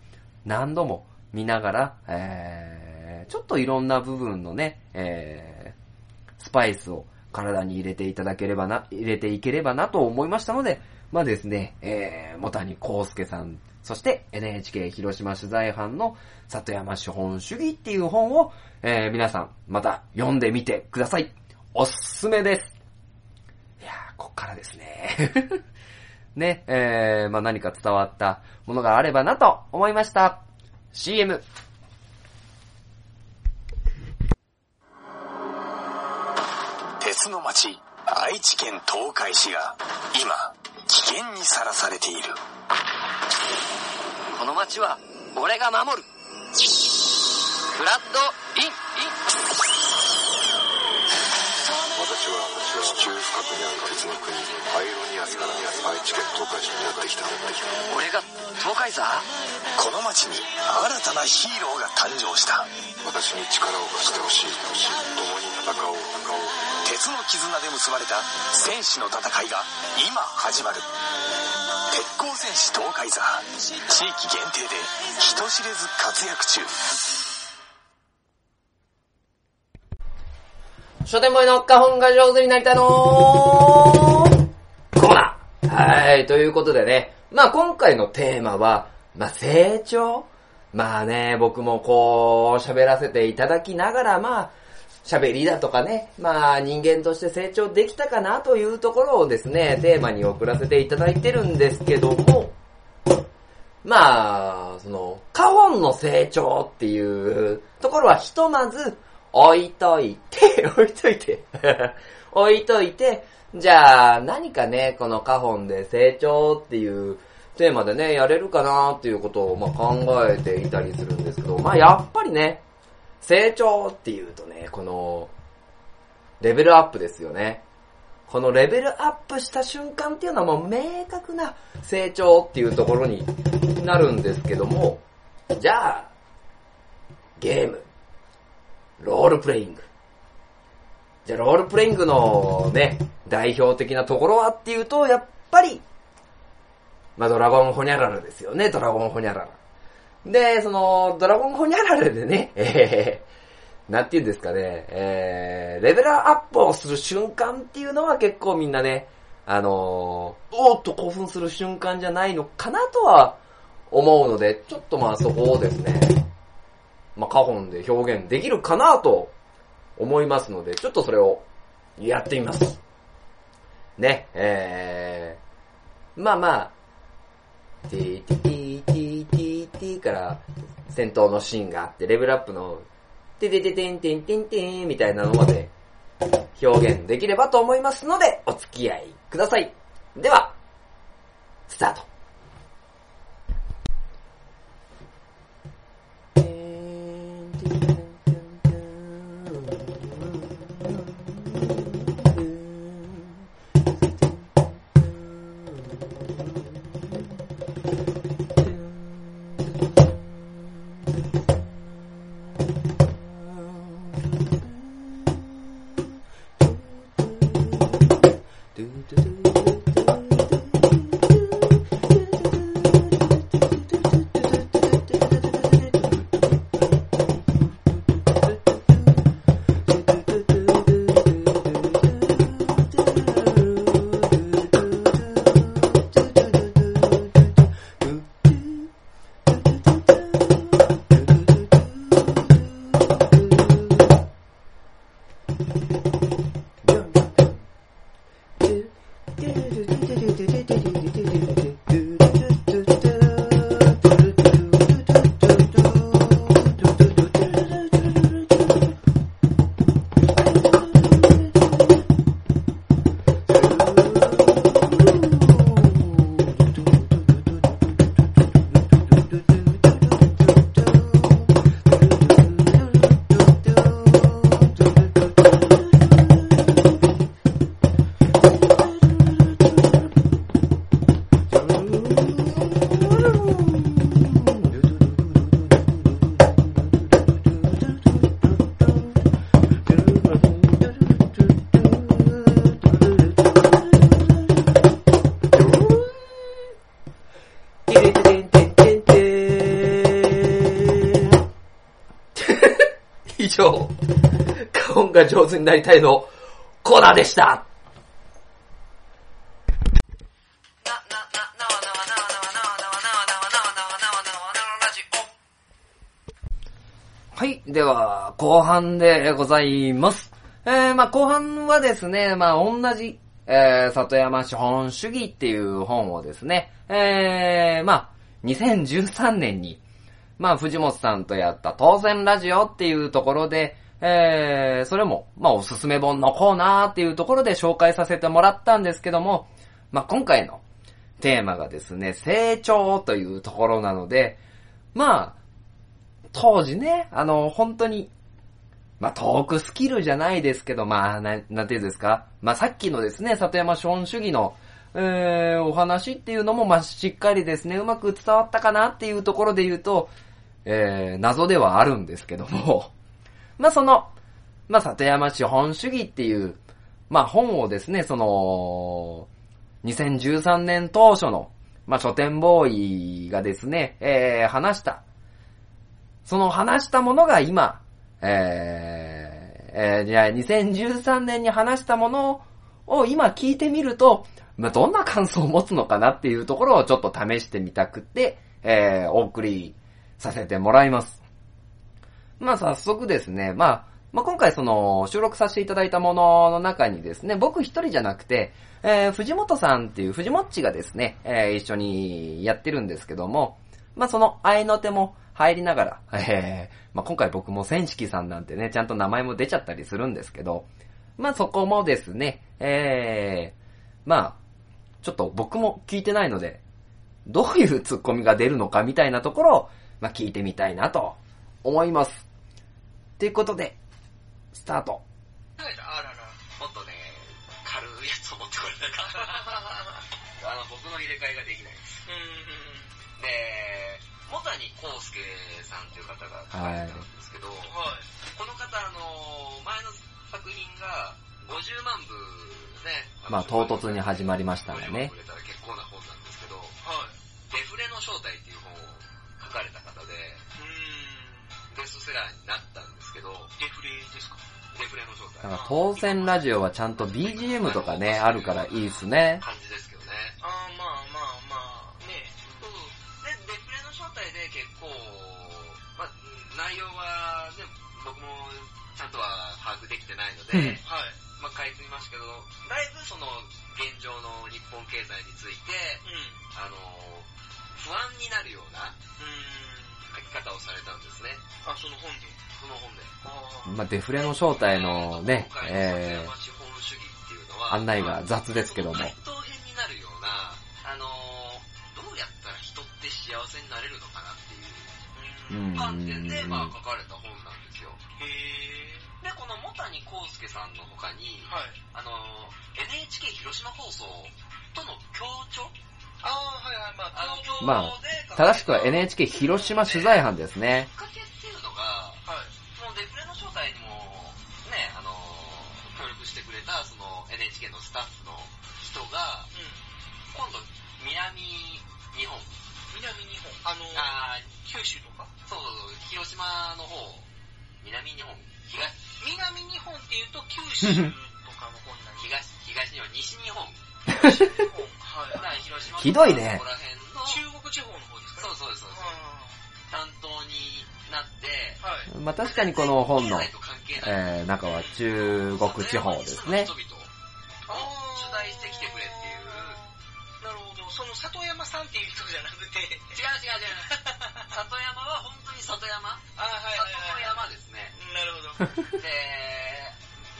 Speaker 1: ー、何度も見ながら、えー、ちょっといろんな部分のね、えー、スパイスを体に入れていただければな、入れていければなと思いましたので、まあですね、えー、もたにこうすけさん、そして NHK 広島取材班の里山資本主義っていう本を、えー、皆さんまた読んでみてください。おすすめです。いやー、こっからですね。ね、えー、まあ、何か伝わったものがあればなと思いました。CM。
Speaker 2: 鉄の町、愛知県東海市が今、危険にさらされている。
Speaker 3: この町は俺が守る。フラッドイン、イン。
Speaker 4: 私は地中深くにある鉄の国アイロニアスから愛知県東海市にやってきた
Speaker 3: 俺が東海座
Speaker 2: この町に新たなヒーローが誕生した。
Speaker 4: 私に力を貸してほしい。共に戦おう戦おう
Speaker 2: 鉄の絆で結ばれた戦士の戦いが今始まる。鉄鋼戦士東海座地域限定で人知れず活躍中。
Speaker 1: 書店ボーイの花本が上手になりたいのコーナー。はい、ということでね、まあ今回のテーマは、まあ成長。まあね、僕もこう、喋らせていただきながら、まあ、喋りだとかね、まあ人間として成長できたかなというところをですね、テーマに送らせていただいてるんですけども、まあ、その、カホンの成長っていうところはひとまず置いといて、置いといて、置いといて、じゃあ何かね、このカホンで成長っていうテーマでね、やれるかなっていうことをまあ考えていたりするんですけど、まあやっぱりね、成長っていうとね、この、レベルアップですよね。このレベルアップした瞬間っていうのはもう明確な成長っていうところになるんですけども、じゃあ、ゲーム、ロールプレイング。じゃあロールプレイングのね、代表的なところはっていうと、やっぱり、まあドラゴンホニャララですよね、ドラゴンホニャララ。で、その、ドラゴンホニャララでね、えー、なんて言うんですかね、えー、レベルアップをする瞬間っていうのは結構みんなね、あのー、おーっと興奮する瞬間じゃないのかなとは思うので、ちょっとまあそこをですね、まあカホンで表現できるかなと思いますので、ちょっとそれをやってみます。ね、えー、まあまあ、ティーティティーティーティティから戦闘のシーンがあって、レベルアップのテテテテンテンテンテンみたいなのまで表現できればと思いますので、お付き合いください。では、スタート。なりたいのコーナーでした。はい。では、後半でございます。えー、まあ後半はですね、まあ同じ、えー、里山資本主義っていう本をですね、えー、まあ2013年に、まあ藤本さんとやった当選ラジオっていうところで、えー、それも、まあおすすめ本のコーナーっていうところで紹介させてもらったんですけども、まあ今回のテーマがですね、成長というところなので、まあ、当時ね、あの、本当に、まあ、トークスキルじゃないですけど、まあ、ななんていうんですか。まあ、さっきのですね、里山資本主義の、えー、お話っていうのも、まあ、しっかりですね、うまく伝わったかなっていうところで言うと、えー、謎ではあるんですけども、まあ、その、まあ、里山資本主義っていう、まあ、本をですね、その、2013年当初の、まあ、書店ボーイがですね、えー、話した、その話したものが今、えー、えー、じゃあ2013年に話したものを今聞いてみると、まあ、どんな感想を持つのかなっていうところをちょっと試してみたくて、えー、お送りさせてもらいます。まあ、早速ですね、まあ、まあ、今回その収録させていただいたものの中にですね、僕一人じゃなくて、えー、藤本さんっていう藤もっちがですね、えー、一緒にやってるんですけども、まあ、その合いの手も入りながら、えー、まあ、今回僕も千式さんなんてね、ちゃんと名前も出ちゃったりするんですけど、まあ、そこもですね、えー、まあ、ちょっと僕も聞いてないので、どういうツッコミが出るのかみたいなところを、まあ、聞いてみたいなと思います。ということで、スタート。
Speaker 3: あらら、もっとね、軽いやつを持ってこれないか。あの、僕の入れ替えができないです。
Speaker 5: うん。
Speaker 3: で、元谷康介さんという方が書かれてたんですけど、
Speaker 5: はい。
Speaker 3: この方、あの、前の作品が50万部ね、
Speaker 1: まあ、唐突に始まりましたがね
Speaker 3: 50万部。売れたら結構な本なんですけど、
Speaker 5: はい。
Speaker 3: デフレの正体っていう本を書かれた方で、
Speaker 5: うん。
Speaker 3: ベストセラーになったんですけど、
Speaker 5: デフレですか？
Speaker 3: デフレの正体。
Speaker 1: だから当選ラジオはちゃんと BGM とかね、あるからいいっすね。
Speaker 3: 感じですけどね。
Speaker 5: あー、まあまあまあ、ね。
Speaker 3: そうで、デフレの正体で結構、まあ、内容はね、僕もちゃんとは把握できてないので、
Speaker 1: うん
Speaker 5: はい。
Speaker 3: まあ、書いてみましたけど、だいぶその現状の日本経済について、
Speaker 5: うん。
Speaker 3: あの、不安になるような
Speaker 5: うん。
Speaker 3: 書き方をされたんですね。
Speaker 5: あ、その本で。
Speaker 3: その本で。
Speaker 1: まあ、デフレの正体のね、え
Speaker 3: 山資本主義っていうのは、
Speaker 1: 案内が雑ですけども
Speaker 3: 対等編になるような、あのどうやったら人って幸せになれるのかなっていう
Speaker 1: うん
Speaker 3: 観点で、まあ、書かれた本なんですよ。で、この茂谷康介さんの他に、
Speaker 5: はい。
Speaker 3: あの NHK 広島放送との協調
Speaker 5: まあ、
Speaker 1: 正しくは NHK 広島取材班ですね。
Speaker 3: きっかけっていうのが、
Speaker 5: はい。
Speaker 3: そのデフレの正体にも、ね、あの協力してくれた、その NHK のスタッフの人が、
Speaker 5: うん。
Speaker 3: 今度、南日本、
Speaker 5: 南日本。あのー、
Speaker 3: あー
Speaker 5: 九州とか？
Speaker 3: そうそうそう、広島の方、南日本、東、
Speaker 5: 南日本っていうと九州 とかの方になり
Speaker 3: 東、東日本、西日本、
Speaker 5: ます。日本。はい。
Speaker 3: 広島
Speaker 1: ひどいね
Speaker 3: そこら辺の、
Speaker 5: 中国地方の方ですかね。
Speaker 3: そうそうそうそう、担当になって、
Speaker 5: はい。
Speaker 1: まあ、確かにこの本のえー、中は中国地方ですね。
Speaker 3: 人々を取材してきてくれっていう、
Speaker 5: なるほど。その里山さんっていう人じゃなくて。
Speaker 3: 違う違う違う。里山は本当に里山
Speaker 5: あー、はいはい
Speaker 3: 里の
Speaker 5: はい。
Speaker 3: 山ですね。
Speaker 5: なるほど。
Speaker 3: で、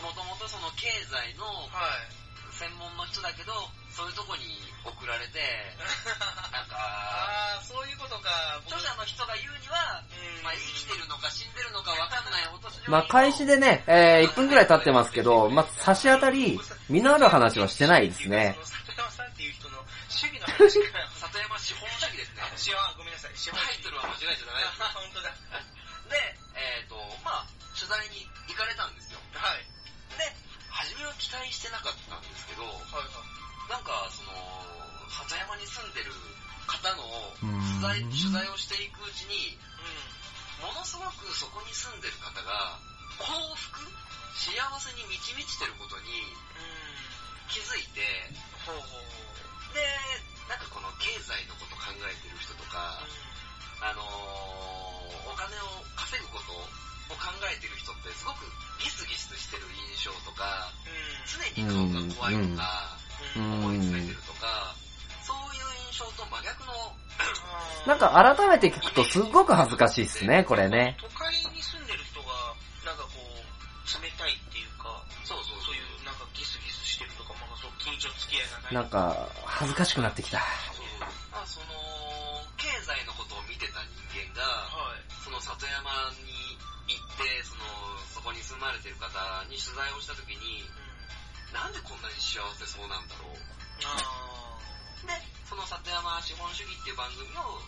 Speaker 3: もともとその経済の
Speaker 5: はい。
Speaker 3: 専門の人だけど、そういうとこに送られて、なんか、
Speaker 5: あー、そういうことか。
Speaker 3: 著者の人が言うには、
Speaker 5: うん
Speaker 3: まあ生きてるのか死んでるのかわかんないお年寄りの
Speaker 1: まあ、開始でね、えー、1分くらい経ってますけど、まあ、差し当たり、身のある話はしてないですね。
Speaker 5: 里山さんっていう人の主義の話から。
Speaker 3: 里山資本主義ですね。
Speaker 5: あ、しあごめんなさい。資本
Speaker 3: タイトルは間違えちゃダメです。
Speaker 5: あ、本当だ。
Speaker 3: で、えっ、と、まあ、取材に行かれたんですよ。
Speaker 5: はい。
Speaker 3: で、初めは期待してなかったんですけど、
Speaker 5: はいはい。
Speaker 3: なんか、その、里山に住んでる方の
Speaker 1: うん
Speaker 3: 取材取材をしていくうちに、
Speaker 5: う
Speaker 3: ものすごくそこに住んでる方が、幸福幸せに満ち満ちてることに
Speaker 5: ん。うん。
Speaker 3: 気づいて、
Speaker 5: ほう。
Speaker 3: で、なんかこの経済のこと考えてる人とか、あのー、お金を稼ぐことを考えてる人ってすごくギスギスしてる印象とか、常に顔が怖いとか、
Speaker 5: うん。
Speaker 3: 思い詰めてるとか、そういう印象と真逆の、
Speaker 1: なんか改めて聞くとすっごく恥ずかしいっすね、これね。
Speaker 5: 都会に住んでる人が、なんかこう、冷たいっていうか、
Speaker 3: そうそう
Speaker 5: そういうなんかギスギスしてるとか、まあそう、近所付き合いがない。
Speaker 1: なんか、恥ずかしくなってきた。
Speaker 3: そうまあその、経済のことを見てた人間が、
Speaker 5: はい。
Speaker 3: その里山に行って、その、そこに住まれてる方に取材をしたときに、
Speaker 5: うん。
Speaker 3: なんでこんなに幸せそうなんだろう。
Speaker 5: あ
Speaker 3: で、その里山資本主義っていう番組を、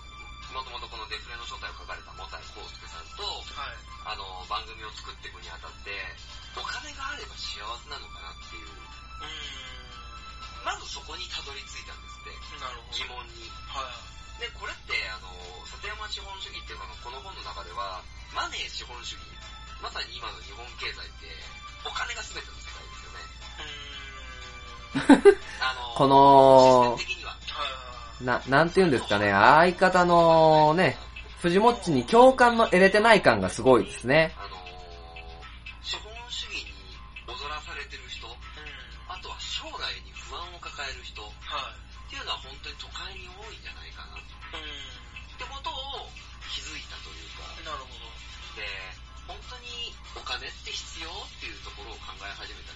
Speaker 3: もともとこのデフレの正体を書かれた茂谷康介さんと、
Speaker 5: ー。はい。
Speaker 3: あの、番組を作っていくにあたって、お金があれば幸せなのかなっていう、
Speaker 5: う
Speaker 3: まずそこにたどり着いたんですって、
Speaker 5: ーん。なるほど。
Speaker 3: 疑問に。
Speaker 5: はい。
Speaker 3: で、これって、あの、里山資本主義っていうか、この本の中では、マネー資本主義、まさに今の日本経済って、お金が全ての世界ですよね。
Speaker 5: うーん。
Speaker 3: あの、
Speaker 1: この。な、なんて言うんですかね、相方のね、藤もっちに共感の得れてない感がすごいですね。
Speaker 3: あ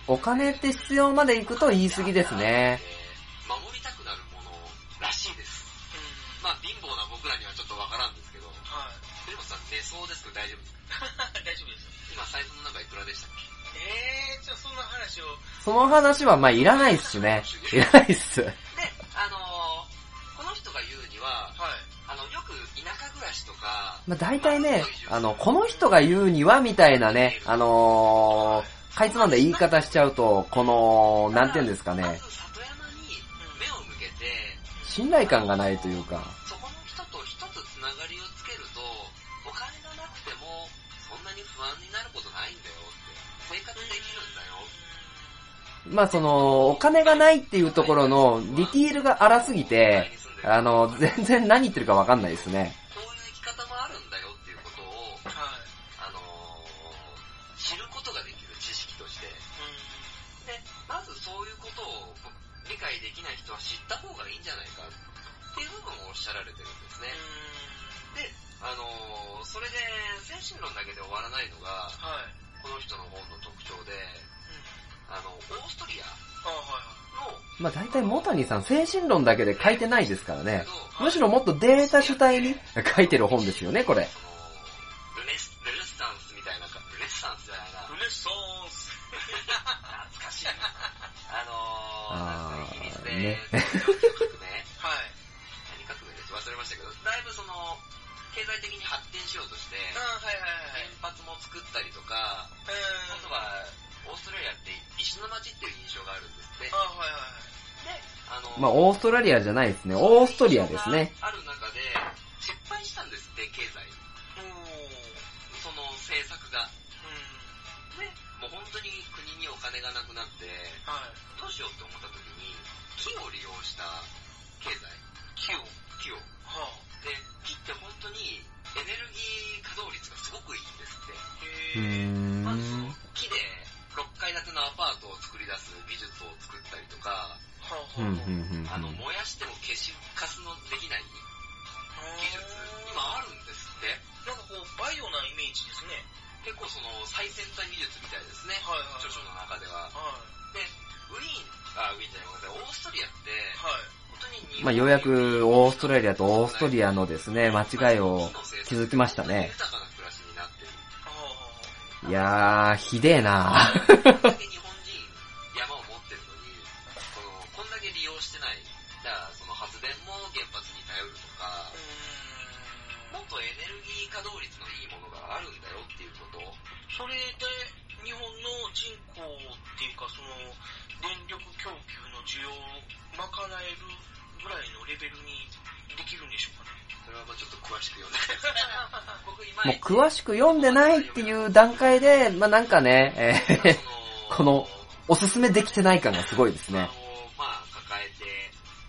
Speaker 3: お金って必要
Speaker 1: まで行くと言い過ぎですね。
Speaker 3: 守りたくなるものらしいです。
Speaker 5: ど。うん。
Speaker 3: まあ貧乏な僕らにはちょっとわからんですけど、
Speaker 5: はい。
Speaker 3: 藤本さん寝そうですけど大丈夫ですか？
Speaker 5: 大丈夫です。
Speaker 3: 今財布の中いくらでしたっけ？
Speaker 5: えー、じゃあそんな話を、
Speaker 1: その話はまあいらないっすね。いらないっす。
Speaker 3: で、あのー、この人が言うには、
Speaker 5: はい。
Speaker 3: あの、よく田舎暮らしとか、
Speaker 1: まあ大体ね、あの、この人が言うにはみたいなね、あのー、かいつまんだ言い方しちゃうと、この、なんていうんですか
Speaker 3: ま
Speaker 1: ね、信頼感がないというか、
Speaker 3: そこの人と一つつながりをつけると、お金がなくても、そんなに不安になることないんだよって。生活できるんだよ。
Speaker 1: まあその、お金がないっていうところのディティールが荒すぎて、あの、全然何言ってるかわかんないですね。
Speaker 3: 精神論だけで終わらないのが、
Speaker 5: はい。
Speaker 3: この人の本の特徴で、あの、オーストリアの、
Speaker 1: まあ大体モタニさん精神論だけで書いてないですからね。むしろもっとデータ主体に書いてる本ですよね、これ。
Speaker 3: ルネス、ルネッサンスみたいなか、ルネッサンスじゃないな。
Speaker 5: ルネッサンス。
Speaker 3: 懐かしい。あのー、
Speaker 1: あーね
Speaker 3: 経済的に発展しようとして、
Speaker 5: あはいはいはい。
Speaker 3: 原発も作ったりとか。あとは、オーストラリアって石の町っていう印象があるんですって。
Speaker 5: あはいはいはい。
Speaker 3: で、あのー
Speaker 1: まあオーストラリアじゃないですね。オーストリアですね。
Speaker 3: ある中で、失敗したんですって、経済。その政策が。
Speaker 5: うん。
Speaker 3: で、もう本当に国にお金がなくなって、
Speaker 5: はい。
Speaker 3: どうしようって思った時に、木を利用した経済。
Speaker 5: 木を。
Speaker 3: 木を。まずその木で6階建てのアパートを作り出す技術を作ったりとか、
Speaker 5: はあ
Speaker 3: の、燃やしても消し、カスのできない技術、今あるんですって。
Speaker 5: なんかこう、バイオなイメージですね。
Speaker 3: 結構その最先端技術みたいですね。
Speaker 5: はいはい。
Speaker 3: 著書の中では。
Speaker 5: はい。
Speaker 3: で、ウィーン、あ、ウィーンじゃなオーストリアって、
Speaker 5: はい。
Speaker 3: 本当に日本
Speaker 1: まあようやくオーストラリアとオーストリアのですね、間違いを気づきましたね。いやー、ひでえな
Speaker 5: で
Speaker 1: ないっていう段階で、まあなんかね、えー このおすすめできてない感がすごいですね。
Speaker 3: をまあ抱えて、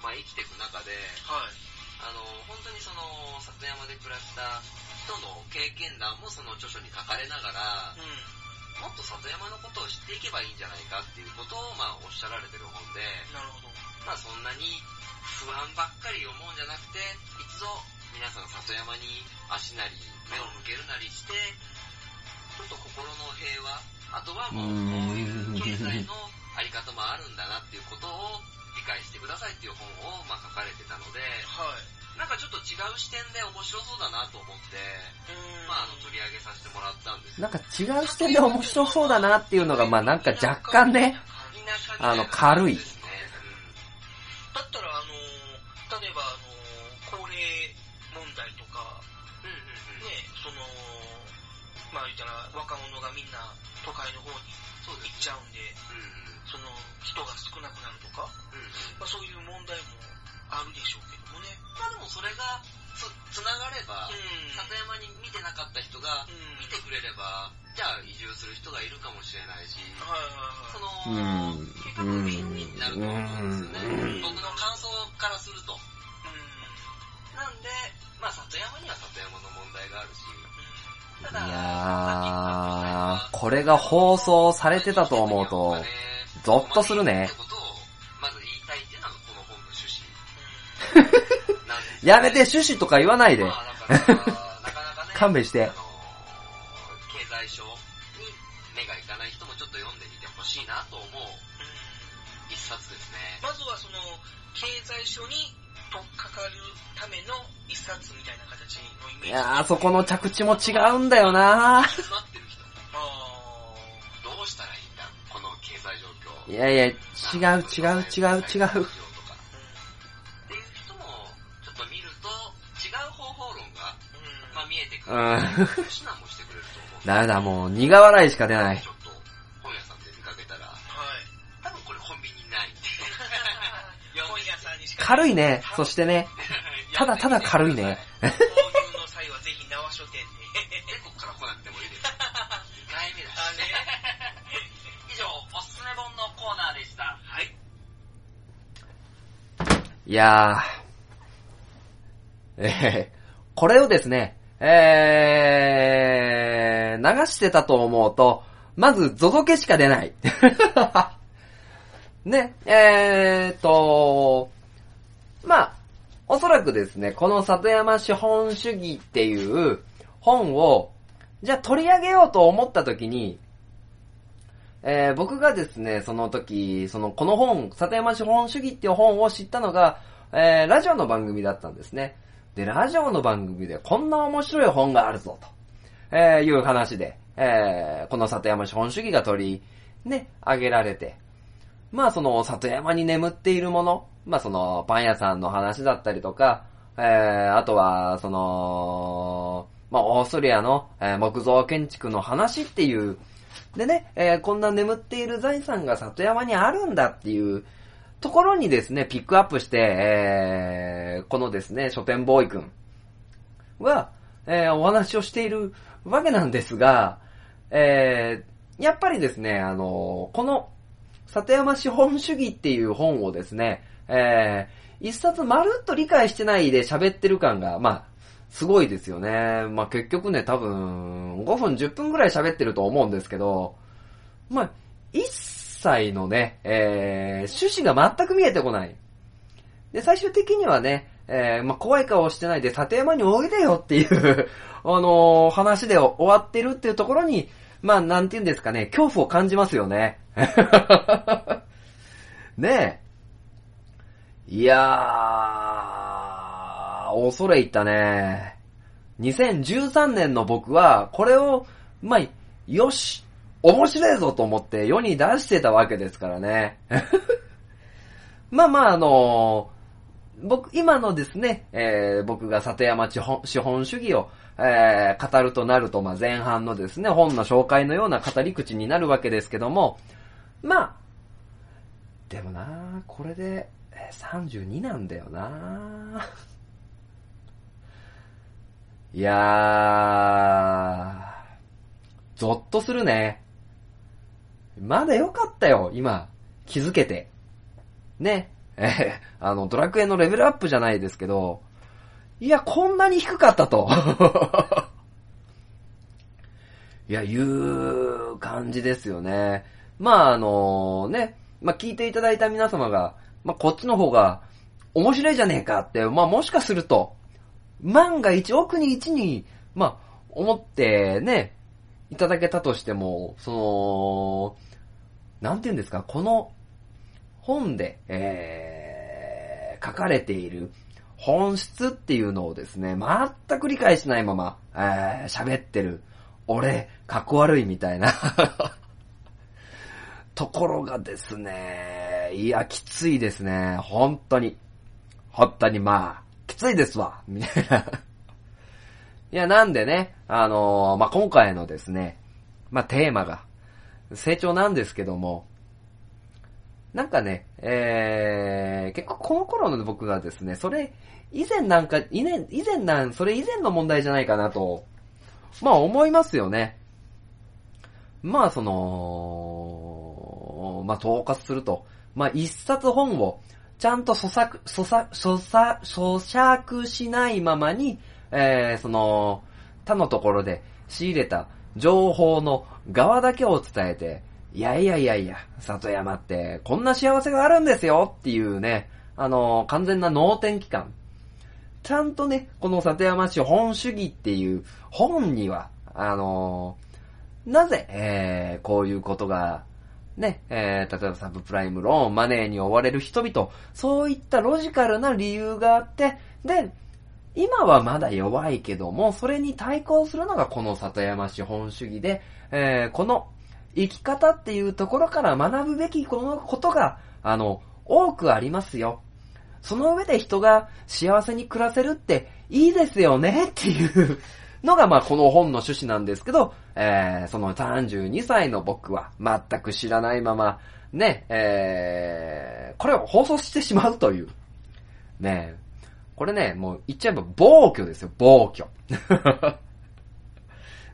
Speaker 3: まあ生きていく中で、
Speaker 5: はい。
Speaker 3: あの、本当にその、里山で暮らした人の経験談もその著書に書かれながら、
Speaker 5: う
Speaker 3: もっと里山のことを知っていけばいいんじゃないかっていうことを、まあおっしゃられてる本で、
Speaker 5: ん。なるほど。
Speaker 3: まあそんなに不安ばっかり思うんじゃなくて、一度皆さん里山に足なり目を向けるなりして、ちょっと心の平和、あとはもうこういう経済のあり方もあるんだなっていうことを理解してくださいっていう本をまあ書かれてたので、
Speaker 5: はい。
Speaker 3: なんかちょっと違う視点で面白そうだなと思って、
Speaker 5: うーん。
Speaker 3: まああの取り上げさせてもらったんです
Speaker 1: なんか違う視点で面白そうだなっていうのが、まあなんか若干ね、あの軽い。
Speaker 5: だったら、あのー、例えば、あのー、高齢問題とか、
Speaker 3: うんうんうんうん
Speaker 5: ね、その、まあ言ったら、若者がみんな都会の方に行っちゃうんで、
Speaker 3: うんうん
Speaker 5: その、人が少なくなるとか、
Speaker 3: うんうん
Speaker 5: まあそういう問題もあるでしょうけどもね。
Speaker 3: まあでもそれがつ、つながれば、
Speaker 5: うん。
Speaker 3: 里山に見てなかった人が
Speaker 5: うん
Speaker 3: 見てくれれば、じゃあ移住する人がいるかもしれないし、
Speaker 5: はいはい
Speaker 3: そ
Speaker 5: はい。
Speaker 3: の、
Speaker 1: うん
Speaker 3: 結局ウィンウィンになると思うんですよね。
Speaker 1: うん
Speaker 3: 僕の感想からすると。
Speaker 5: うん。
Speaker 3: なんで、まあ里山には里山の問題があるし、た
Speaker 1: い
Speaker 3: だ、
Speaker 1: やー、これが放送されてたと思うと、ゾッとするね やめて趣旨とか言わないで勘弁して
Speaker 3: あ。のー経済書に目がいかない人もちょっと読んでみてほしいなと思う
Speaker 5: うん
Speaker 3: 一冊ですね。
Speaker 5: まずはその、経済書にの一冊みたいな形のイメージ。
Speaker 1: いやー、そこの着地も違うんだよな
Speaker 3: 詰まってる人、
Speaker 5: あ
Speaker 3: どうしたらいいんだこの経済状況。
Speaker 1: いやいや、違う違う違う違う。
Speaker 5: ーうん
Speaker 3: っていう人も、ちょっと見ると、違う方法論が、
Speaker 5: うん
Speaker 3: まあ見えてく
Speaker 1: う
Speaker 3: る。
Speaker 1: ん。
Speaker 3: 指南もしてくれると思う。
Speaker 1: ダメだ、もう、苦笑いしか出ない
Speaker 3: ち。ょっと、本屋さんで見かけたら、
Speaker 5: はい。
Speaker 3: 多分これコンビニにないんで。
Speaker 5: 本屋さんにしか
Speaker 1: 軽いね。そしてね、ただただ軽いね。
Speaker 5: 際はぜひ縄書店で。
Speaker 3: エコから来なくてもいいです。2回目だし。
Speaker 5: あね
Speaker 3: 以上、おすすめ本のコーナーでした。はい。
Speaker 1: いやー、えー、これをですね、えー、流してたと思うと、まず、ゾゾケしか出ない。ね、えーと、まあ、おそらくですね、この里山資本主義っていう本を、じゃあ取り上げようと思った時に、えー僕がですね、その時、その、この本、里山資本主義っていう本を知ったのが、えーラジオの番組だったんですね。で、ラジオの番組でこんな面白い本があるぞ、と、えーいう話で、えーこの里山資本主義が取り、ね、挙げられて、まあその里山に眠っているもの、まあそのパン屋さんの話だったりとか、えー、あとはその、まあオーストリアの、えー木造建築の話っていう、でね、えーこんな眠っている財産が里山にあるんだっていうところにですね、ピックアップして、えーこのですね、書店ボーイくんは、えーお話をしているわけなんですが、えーやっぱりですね、あのこの、里山資本主義っていう本をですね、えー一冊まるっと理解してないで喋ってる感が、まあ、すごいですよね。まあ結局ね、多分、5分10分ぐらい喋ってると思うんですけど、まあ、一切のね、えー趣旨が全く見えてこない。で、最終的にはね、えーまあ怖い顔してないで里山においでよっていう、あのー話で終わってるっていうところに、まあなんて言うんですかね、恐怖を感じますよね。ねえ。いやー、恐れ入ったね。2013年の僕は、これを、まあ、よし、面白いぞと思って世に出してたわけですからね。まあまあ、あの僕、今のですね、えー僕が里山資本資本主義を、えー語るとなると、まあ前半のですね、本の紹介のような語り口になるわけですけども、まあ、でもなこれで、32なんだよないやー、ゾッとするね。まだよかったよ、今。気づけて。ね。えあの、ドラクエのレベルアップじゃないですけど、いや、こんなに低かったと。いや、いう感じですよね。まあ、あのね、まあ、聞いていただいた皆様が、まあ、こっちの方が面白いじゃねえかって、まあ、もしかすると、万が一、億に一に、まあ、思ってね、いただけたとしても、その、なんて言うんですか、この本で、えー、書かれている本質っていうのをですね、全く理解しないまま、えー、喋ってる。俺、かっこ悪いみたいな。ところがですね、いや、きついですね。本当に。本当にまあ、きついですわ。みたいな。いや、なんでね、あのーまあ、今回のですね、まあ、テーマが、成長なんですけども、なんかね、えー、結構この頃の僕がですね、それ以前なんか、以前、以前なん、それ以前の問題じゃないかなと、まあ思いますよね。まあその、まあ統括すると、まあ一冊本をちゃんと咀嚼、咀嚼、咀嚼、咀嚼しないままに、えー、その、他のところで仕入れた情報の側だけを伝えて、いやいやいやいや、里山ってこんな幸せがあるんですよっていうね、あの、完全な脳天気感。ちゃんとね、この里山市本主義っていう本には、あのなぜ、えー、こういうことが、ね、えー、例えばサブプライムローン、マネーに追われる人々、そういったロジカルな理由があって、で、今はまだ弱いけども、それに対抗するのがこの里山資本主義で、えー、この生き方っていうところから学ぶべきこのことが、あの、多くありますよ。その上で人が幸せに暮らせるっていいですよねっていうのが、まあ、この本の趣旨なんですけど、えー、その32歳の僕は全く知らないまま、ね、えー、これを放送してしまうという。ねこれね、もう言っちゃえば暴挙ですよ、暴挙。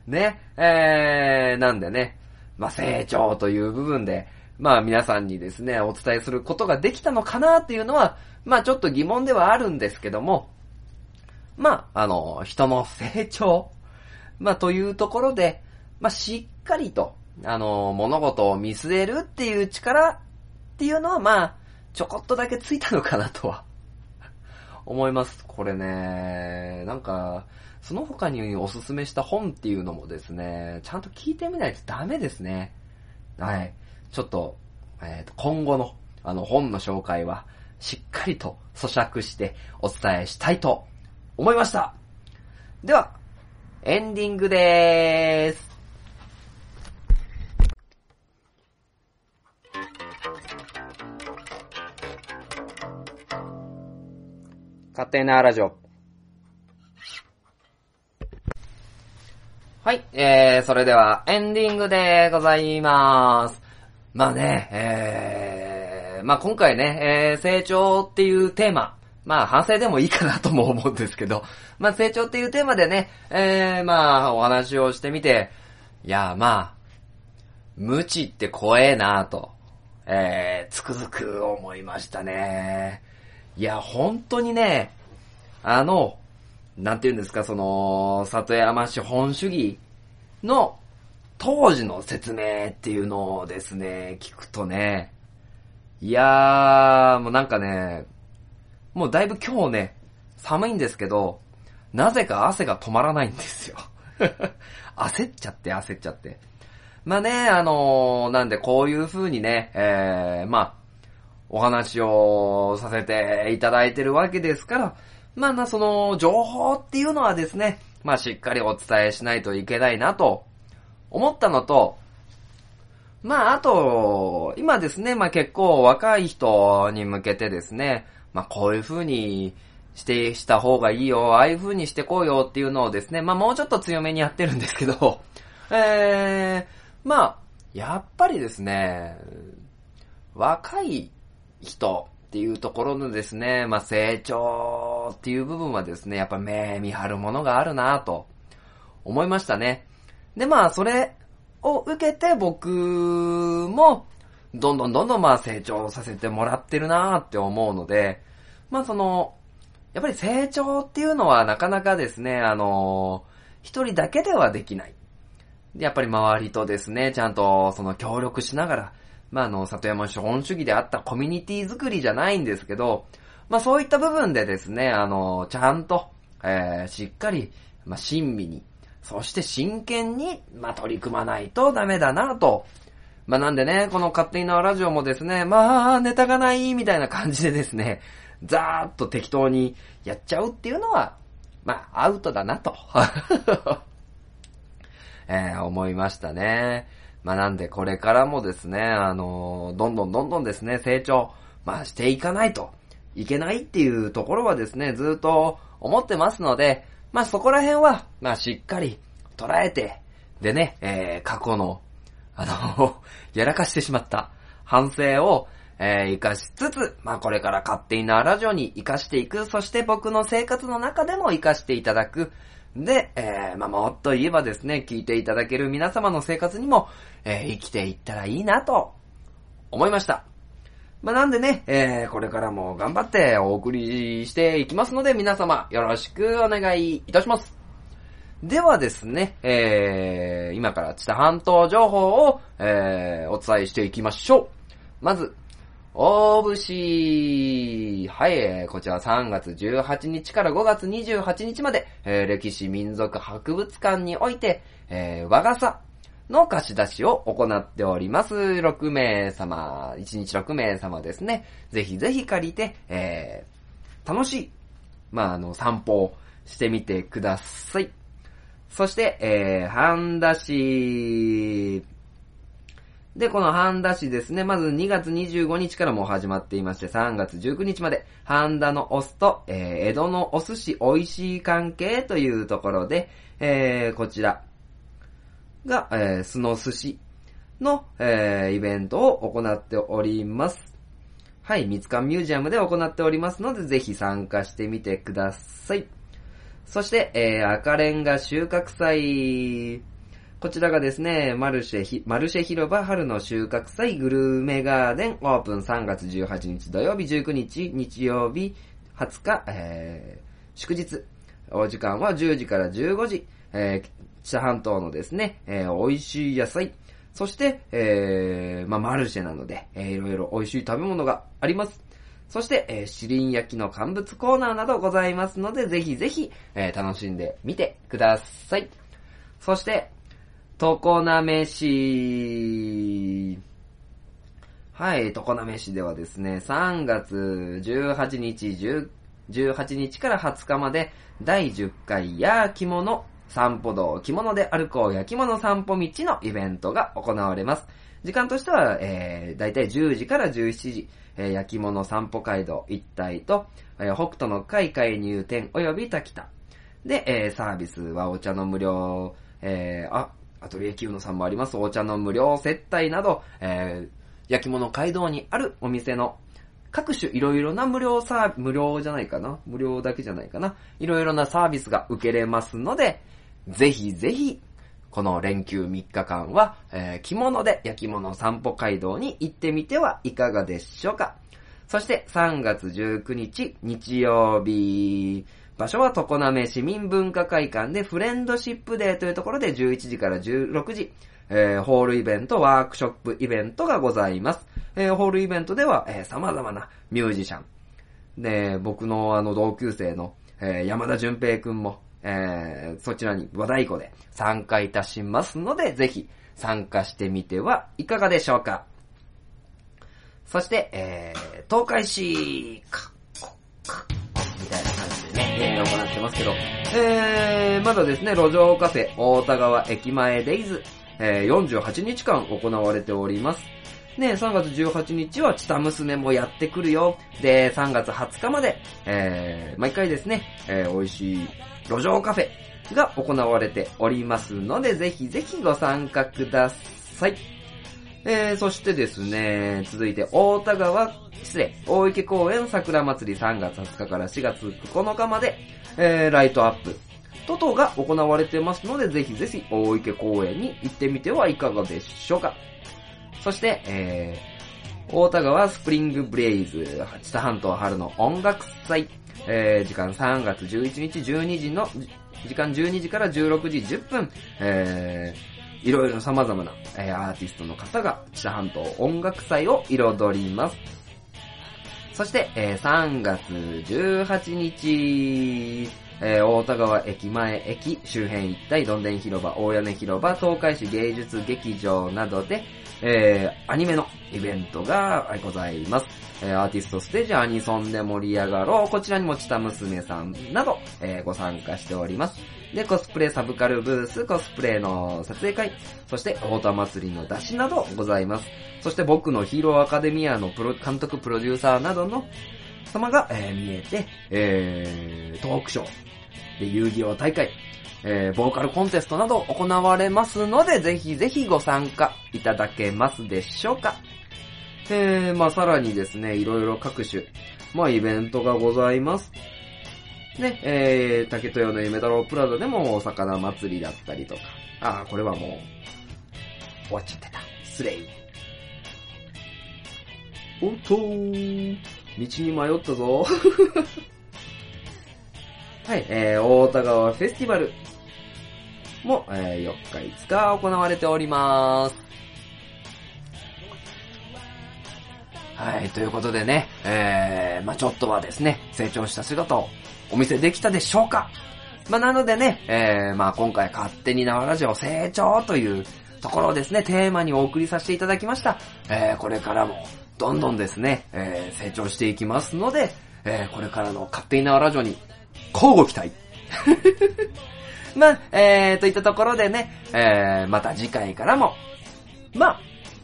Speaker 1: ね、えー、なんでね、まあ、成長という部分で、まあ皆さんにですね、お伝えすることができたのかなっていうのは、まあちょっと疑問ではあるんですけども、まあ、あの、人の成長、まあというところで、まあしっかりと、あの、物事を見据えるっていう力っていうのは、まあ、ちょこっとだけついたのかなとは、思います。これね、なんか、その他におすすめした本っていうのもですね、ちゃんと聞いてみないとダメですね。はい。ちょっと、えーと、今後の、あの、本の紹介は、しっかりと咀嚼してお伝えしたいと思いました。では、エンディングでーす。勝手なラジオ。はい、えー、それではエンディングでございます。まあね、えー、まあ今回ね、えー、成長っていうテーマ、まあ反省でもいいかなとも思うんですけど、まあ成長っていうテーマでね、えー、まあお話をしてみて、いや、まあ、無知って怖えなと、えー、つくづく思いましたね。いや、本当にね、あの、なんて言うんですか、その、里山市本主義の当時の説明っていうのをですね、聞くとね、いやー、もうなんかね、もうだいぶ今日ね、寒いんですけど、なぜか汗が止まらないんですよ。焦っちゃって焦っちゃって。まあね、あのーなんでこういう風にね、えー、まあ、お話をさせていただいてるわけですから、まあな、その、情報っていうのはですね、まあしっかりお伝えしないといけないなと思ったのと、まああと、今ですね、まあ結構若い人に向けてですね、まあこういう風にして、した方がいいよ、ああいう風にしてこうよっていうのをですね、まあもうちょっと強めにやってるんですけど、えー、まあ、やっぱりですね、若い人っていうところのですね、まあ成長っていう部分はですね、やっぱ目見張るものがあるなと思いましたね。でまあそれを受けて僕も、どんどんどんどんまあ成長させてもらってるなって思うので、まあその、やっぱり成長っていうのはなかなかですね、あの、一人だけではできない。でやっぱり周りとですね、ちゃんとその協力しながら、まあ、あの、里山資本主義であったコミュニティ作りじゃないんですけど、まあ、そういった部分でですね、あの、ちゃんと、えー、しっかり、まあ、親身に、そして真剣に、まあ、取り組まないとダメだなと。まあ、なんでね、この勝手に縄ラジオもですね、まあ、ネタがない、みたいな感じでですね、ざーっと適当にやっちゃうっていうのは、まあ、アウトだなと。えー、思いましたね。まあなんでこれからもですね、あのーどんどんどんどんですね、成長、まあしていかないといけないっていうところはですね、ずっと思ってますので、まあそこら辺は、まあしっかり捉えて、でね、えー、過去の、あの やらかしてしまった反省を、えー、活かしつつ、まあこれから勝手になラジオに活かしていく、そして僕の生活の中でも活かしていただく、で、えー、まあ、もっと言えばですね、聞いていただける皆様の生活にも、えー生きていったらいいなと、思いました。まあ、なんでね、えー、これからも頑張ってお送りしていきますので、皆様よろしくお願いいたします。ではですね、えー、今から知多半島情報を、えー、お伝えしていきましょう。まず、大節はい、えーこちら3月18日から5月28日まで、えー歴史民族博物館において、えー和傘の貸し出しを行っております。6名様、1日6名様ですね。ぜひぜひ借りて、えー楽しい、まあ、あの、散歩をしてみてください。そして、えー、半出し、で、この半田市ですね、まず2月25日からもう始まっていまして、3月19日まで、半田のお酢と、えー江戸のお寿司美味しい関係というところで、えーこちらが、えー、酢の寿司の、えーイベントを行っております。はい、三つ館ミュージアムで行っておりますので、ぜひ参加してみてください。そして、えー赤レンガ収穫祭、こちらがですね、マルシェ、マルシェ広場春の収穫祭グルメガーデンオープン3月18日土曜日19日日曜日20日、えー、祝日。お時間は10時から15時。えー、北半島のですね、えー、美味しい野菜。そして、えー、まあ、マルシェなので、えー、いろいろ美味しい食べ物があります。そして、えー、シリン焼きの乾物コーナーなどございますので、ぜひぜひ、えー楽しんでみてください。そして、常滑市。はい、常滑市ではですね、3月18日、18日から20日まで、第10回焼き物散歩道、着物で歩こう焼き物散歩道のイベントが行われます。時間としては、えー、だいたい10時から17時、えー焼き物散歩街道一帯と、えー北斗の海海入店及び滝田。で、えーサービスはお茶の無料、えーあ、アトリエキューノさんもあります、お茶の無料接待など、えー焼き物街道にあるお店の各種いろいろな無料サービス無料じゃないかな？無料だけじゃないかな？いろいろなサービスが受けれますので、ぜひぜひ、この連休3日間は、えー着物で焼き物散歩街道に行ってみてはいかがでしょうか。そして3月19日日曜日、場所は常滑市民文化会館でフレンドシップデーというところで11時から16時、えーホールイベント、ワークショップイベントがございます。えーホールイベントでは、えー様々なミュージシャン、で、僕のあの同級生の、えー山田淳平くんも、えーそちらに和太鼓で参加いたしますので、ぜひ参加してみてはいかがでしょうか。そして、えー、東海市、かこかみたいな感じでね、えー行ってますけど、えー、まだですね、路上カフェ、大田川駅前デイズ、えー、48日間行われております。ね、3月18日はチタ娘もやってくるよ。で、3月20日まで、えー、毎回ですね、えー、美味しい路上カフェが行われておりますので、ぜひぜひご参加ください。えー、そしてですね、続いて、大田川、失礼、大池公園桜祭り3月20日から4月9日まで、えー、ライトアップ、等々が行われてますので、ぜひぜひ大池公園に行ってみてはいかがでしょうか。そして、えー、大田川スプリングブレイズ、知多半島春の音楽祭、えー、時間3月11日12時の、時間12時から16時10分、えー、いろいろ様々な、えーアーティストの方が知多半島音楽祭を彩ります。そして、えー3月18日、えー大田川駅前駅周辺一帯、どんでん広場、大屋根広場、東海市芸術劇場などで、えーアニメのイベントがございます。えーアーティストステージアニソンで盛り上がろう。こちらにもチタ娘さんなど、えーご参加しております。で、コスプレサブカルブース、コスプレの撮影会、そして、大田祭りの出しなどございます。そして僕のヒーローアカデミアのプロ監督プロデューサーなどの様が、えー見えて、えー、トークショー、で、遊戯王大会、えー、ボーカルコンテストなど行われますので、ぜひぜひご参加いただけますでしょうか。えー、まあさらにですね、いろいろ各種、まあイベントがございます。ね、えー、竹豊の夢太郎プラザでもお魚祭りだったりとか。あー、これはもう、終わっちゃってた。失礼。おっとー、道に迷ったぞ。はい、えー、大田川フェスティバルも、えー、4日5日行われております。はい、ということでね、えー、まあちょっとはですね、成長した姿をお見せできたでしょうかまあなのでね、えー、まあ今回勝手に縄ラジオ成長というところをですね、テーマにお送りさせていただきました。えー、これからもどんどんですね、えー、成長していきますので、えー、これからの勝手に縄ラジオに交互期待。まあ、えー、といったところでね、えー、また次回からも、まあ、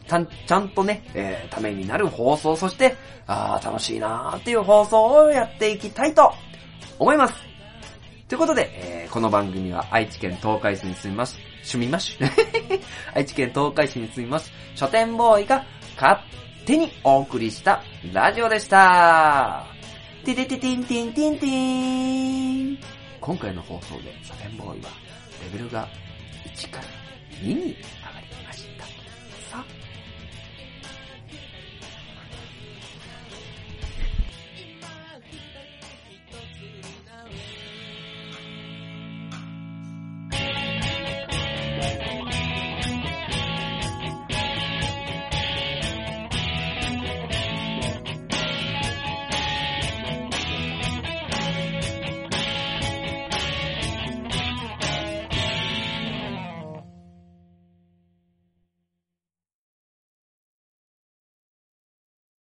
Speaker 1: ちゃん、ちゃんとね、えー、ためになる放送、そして、あー、楽しいなーっていう放送をやっていきたいと思います。ということで、えー、この番組は愛知県東海市に住みます、住みます？愛知県東海市に住みます、書店ボーイが勝手にお送りしたラジオでした。ててててんてんてんてん。今回の放送でサテンボーイはレベルが1から2に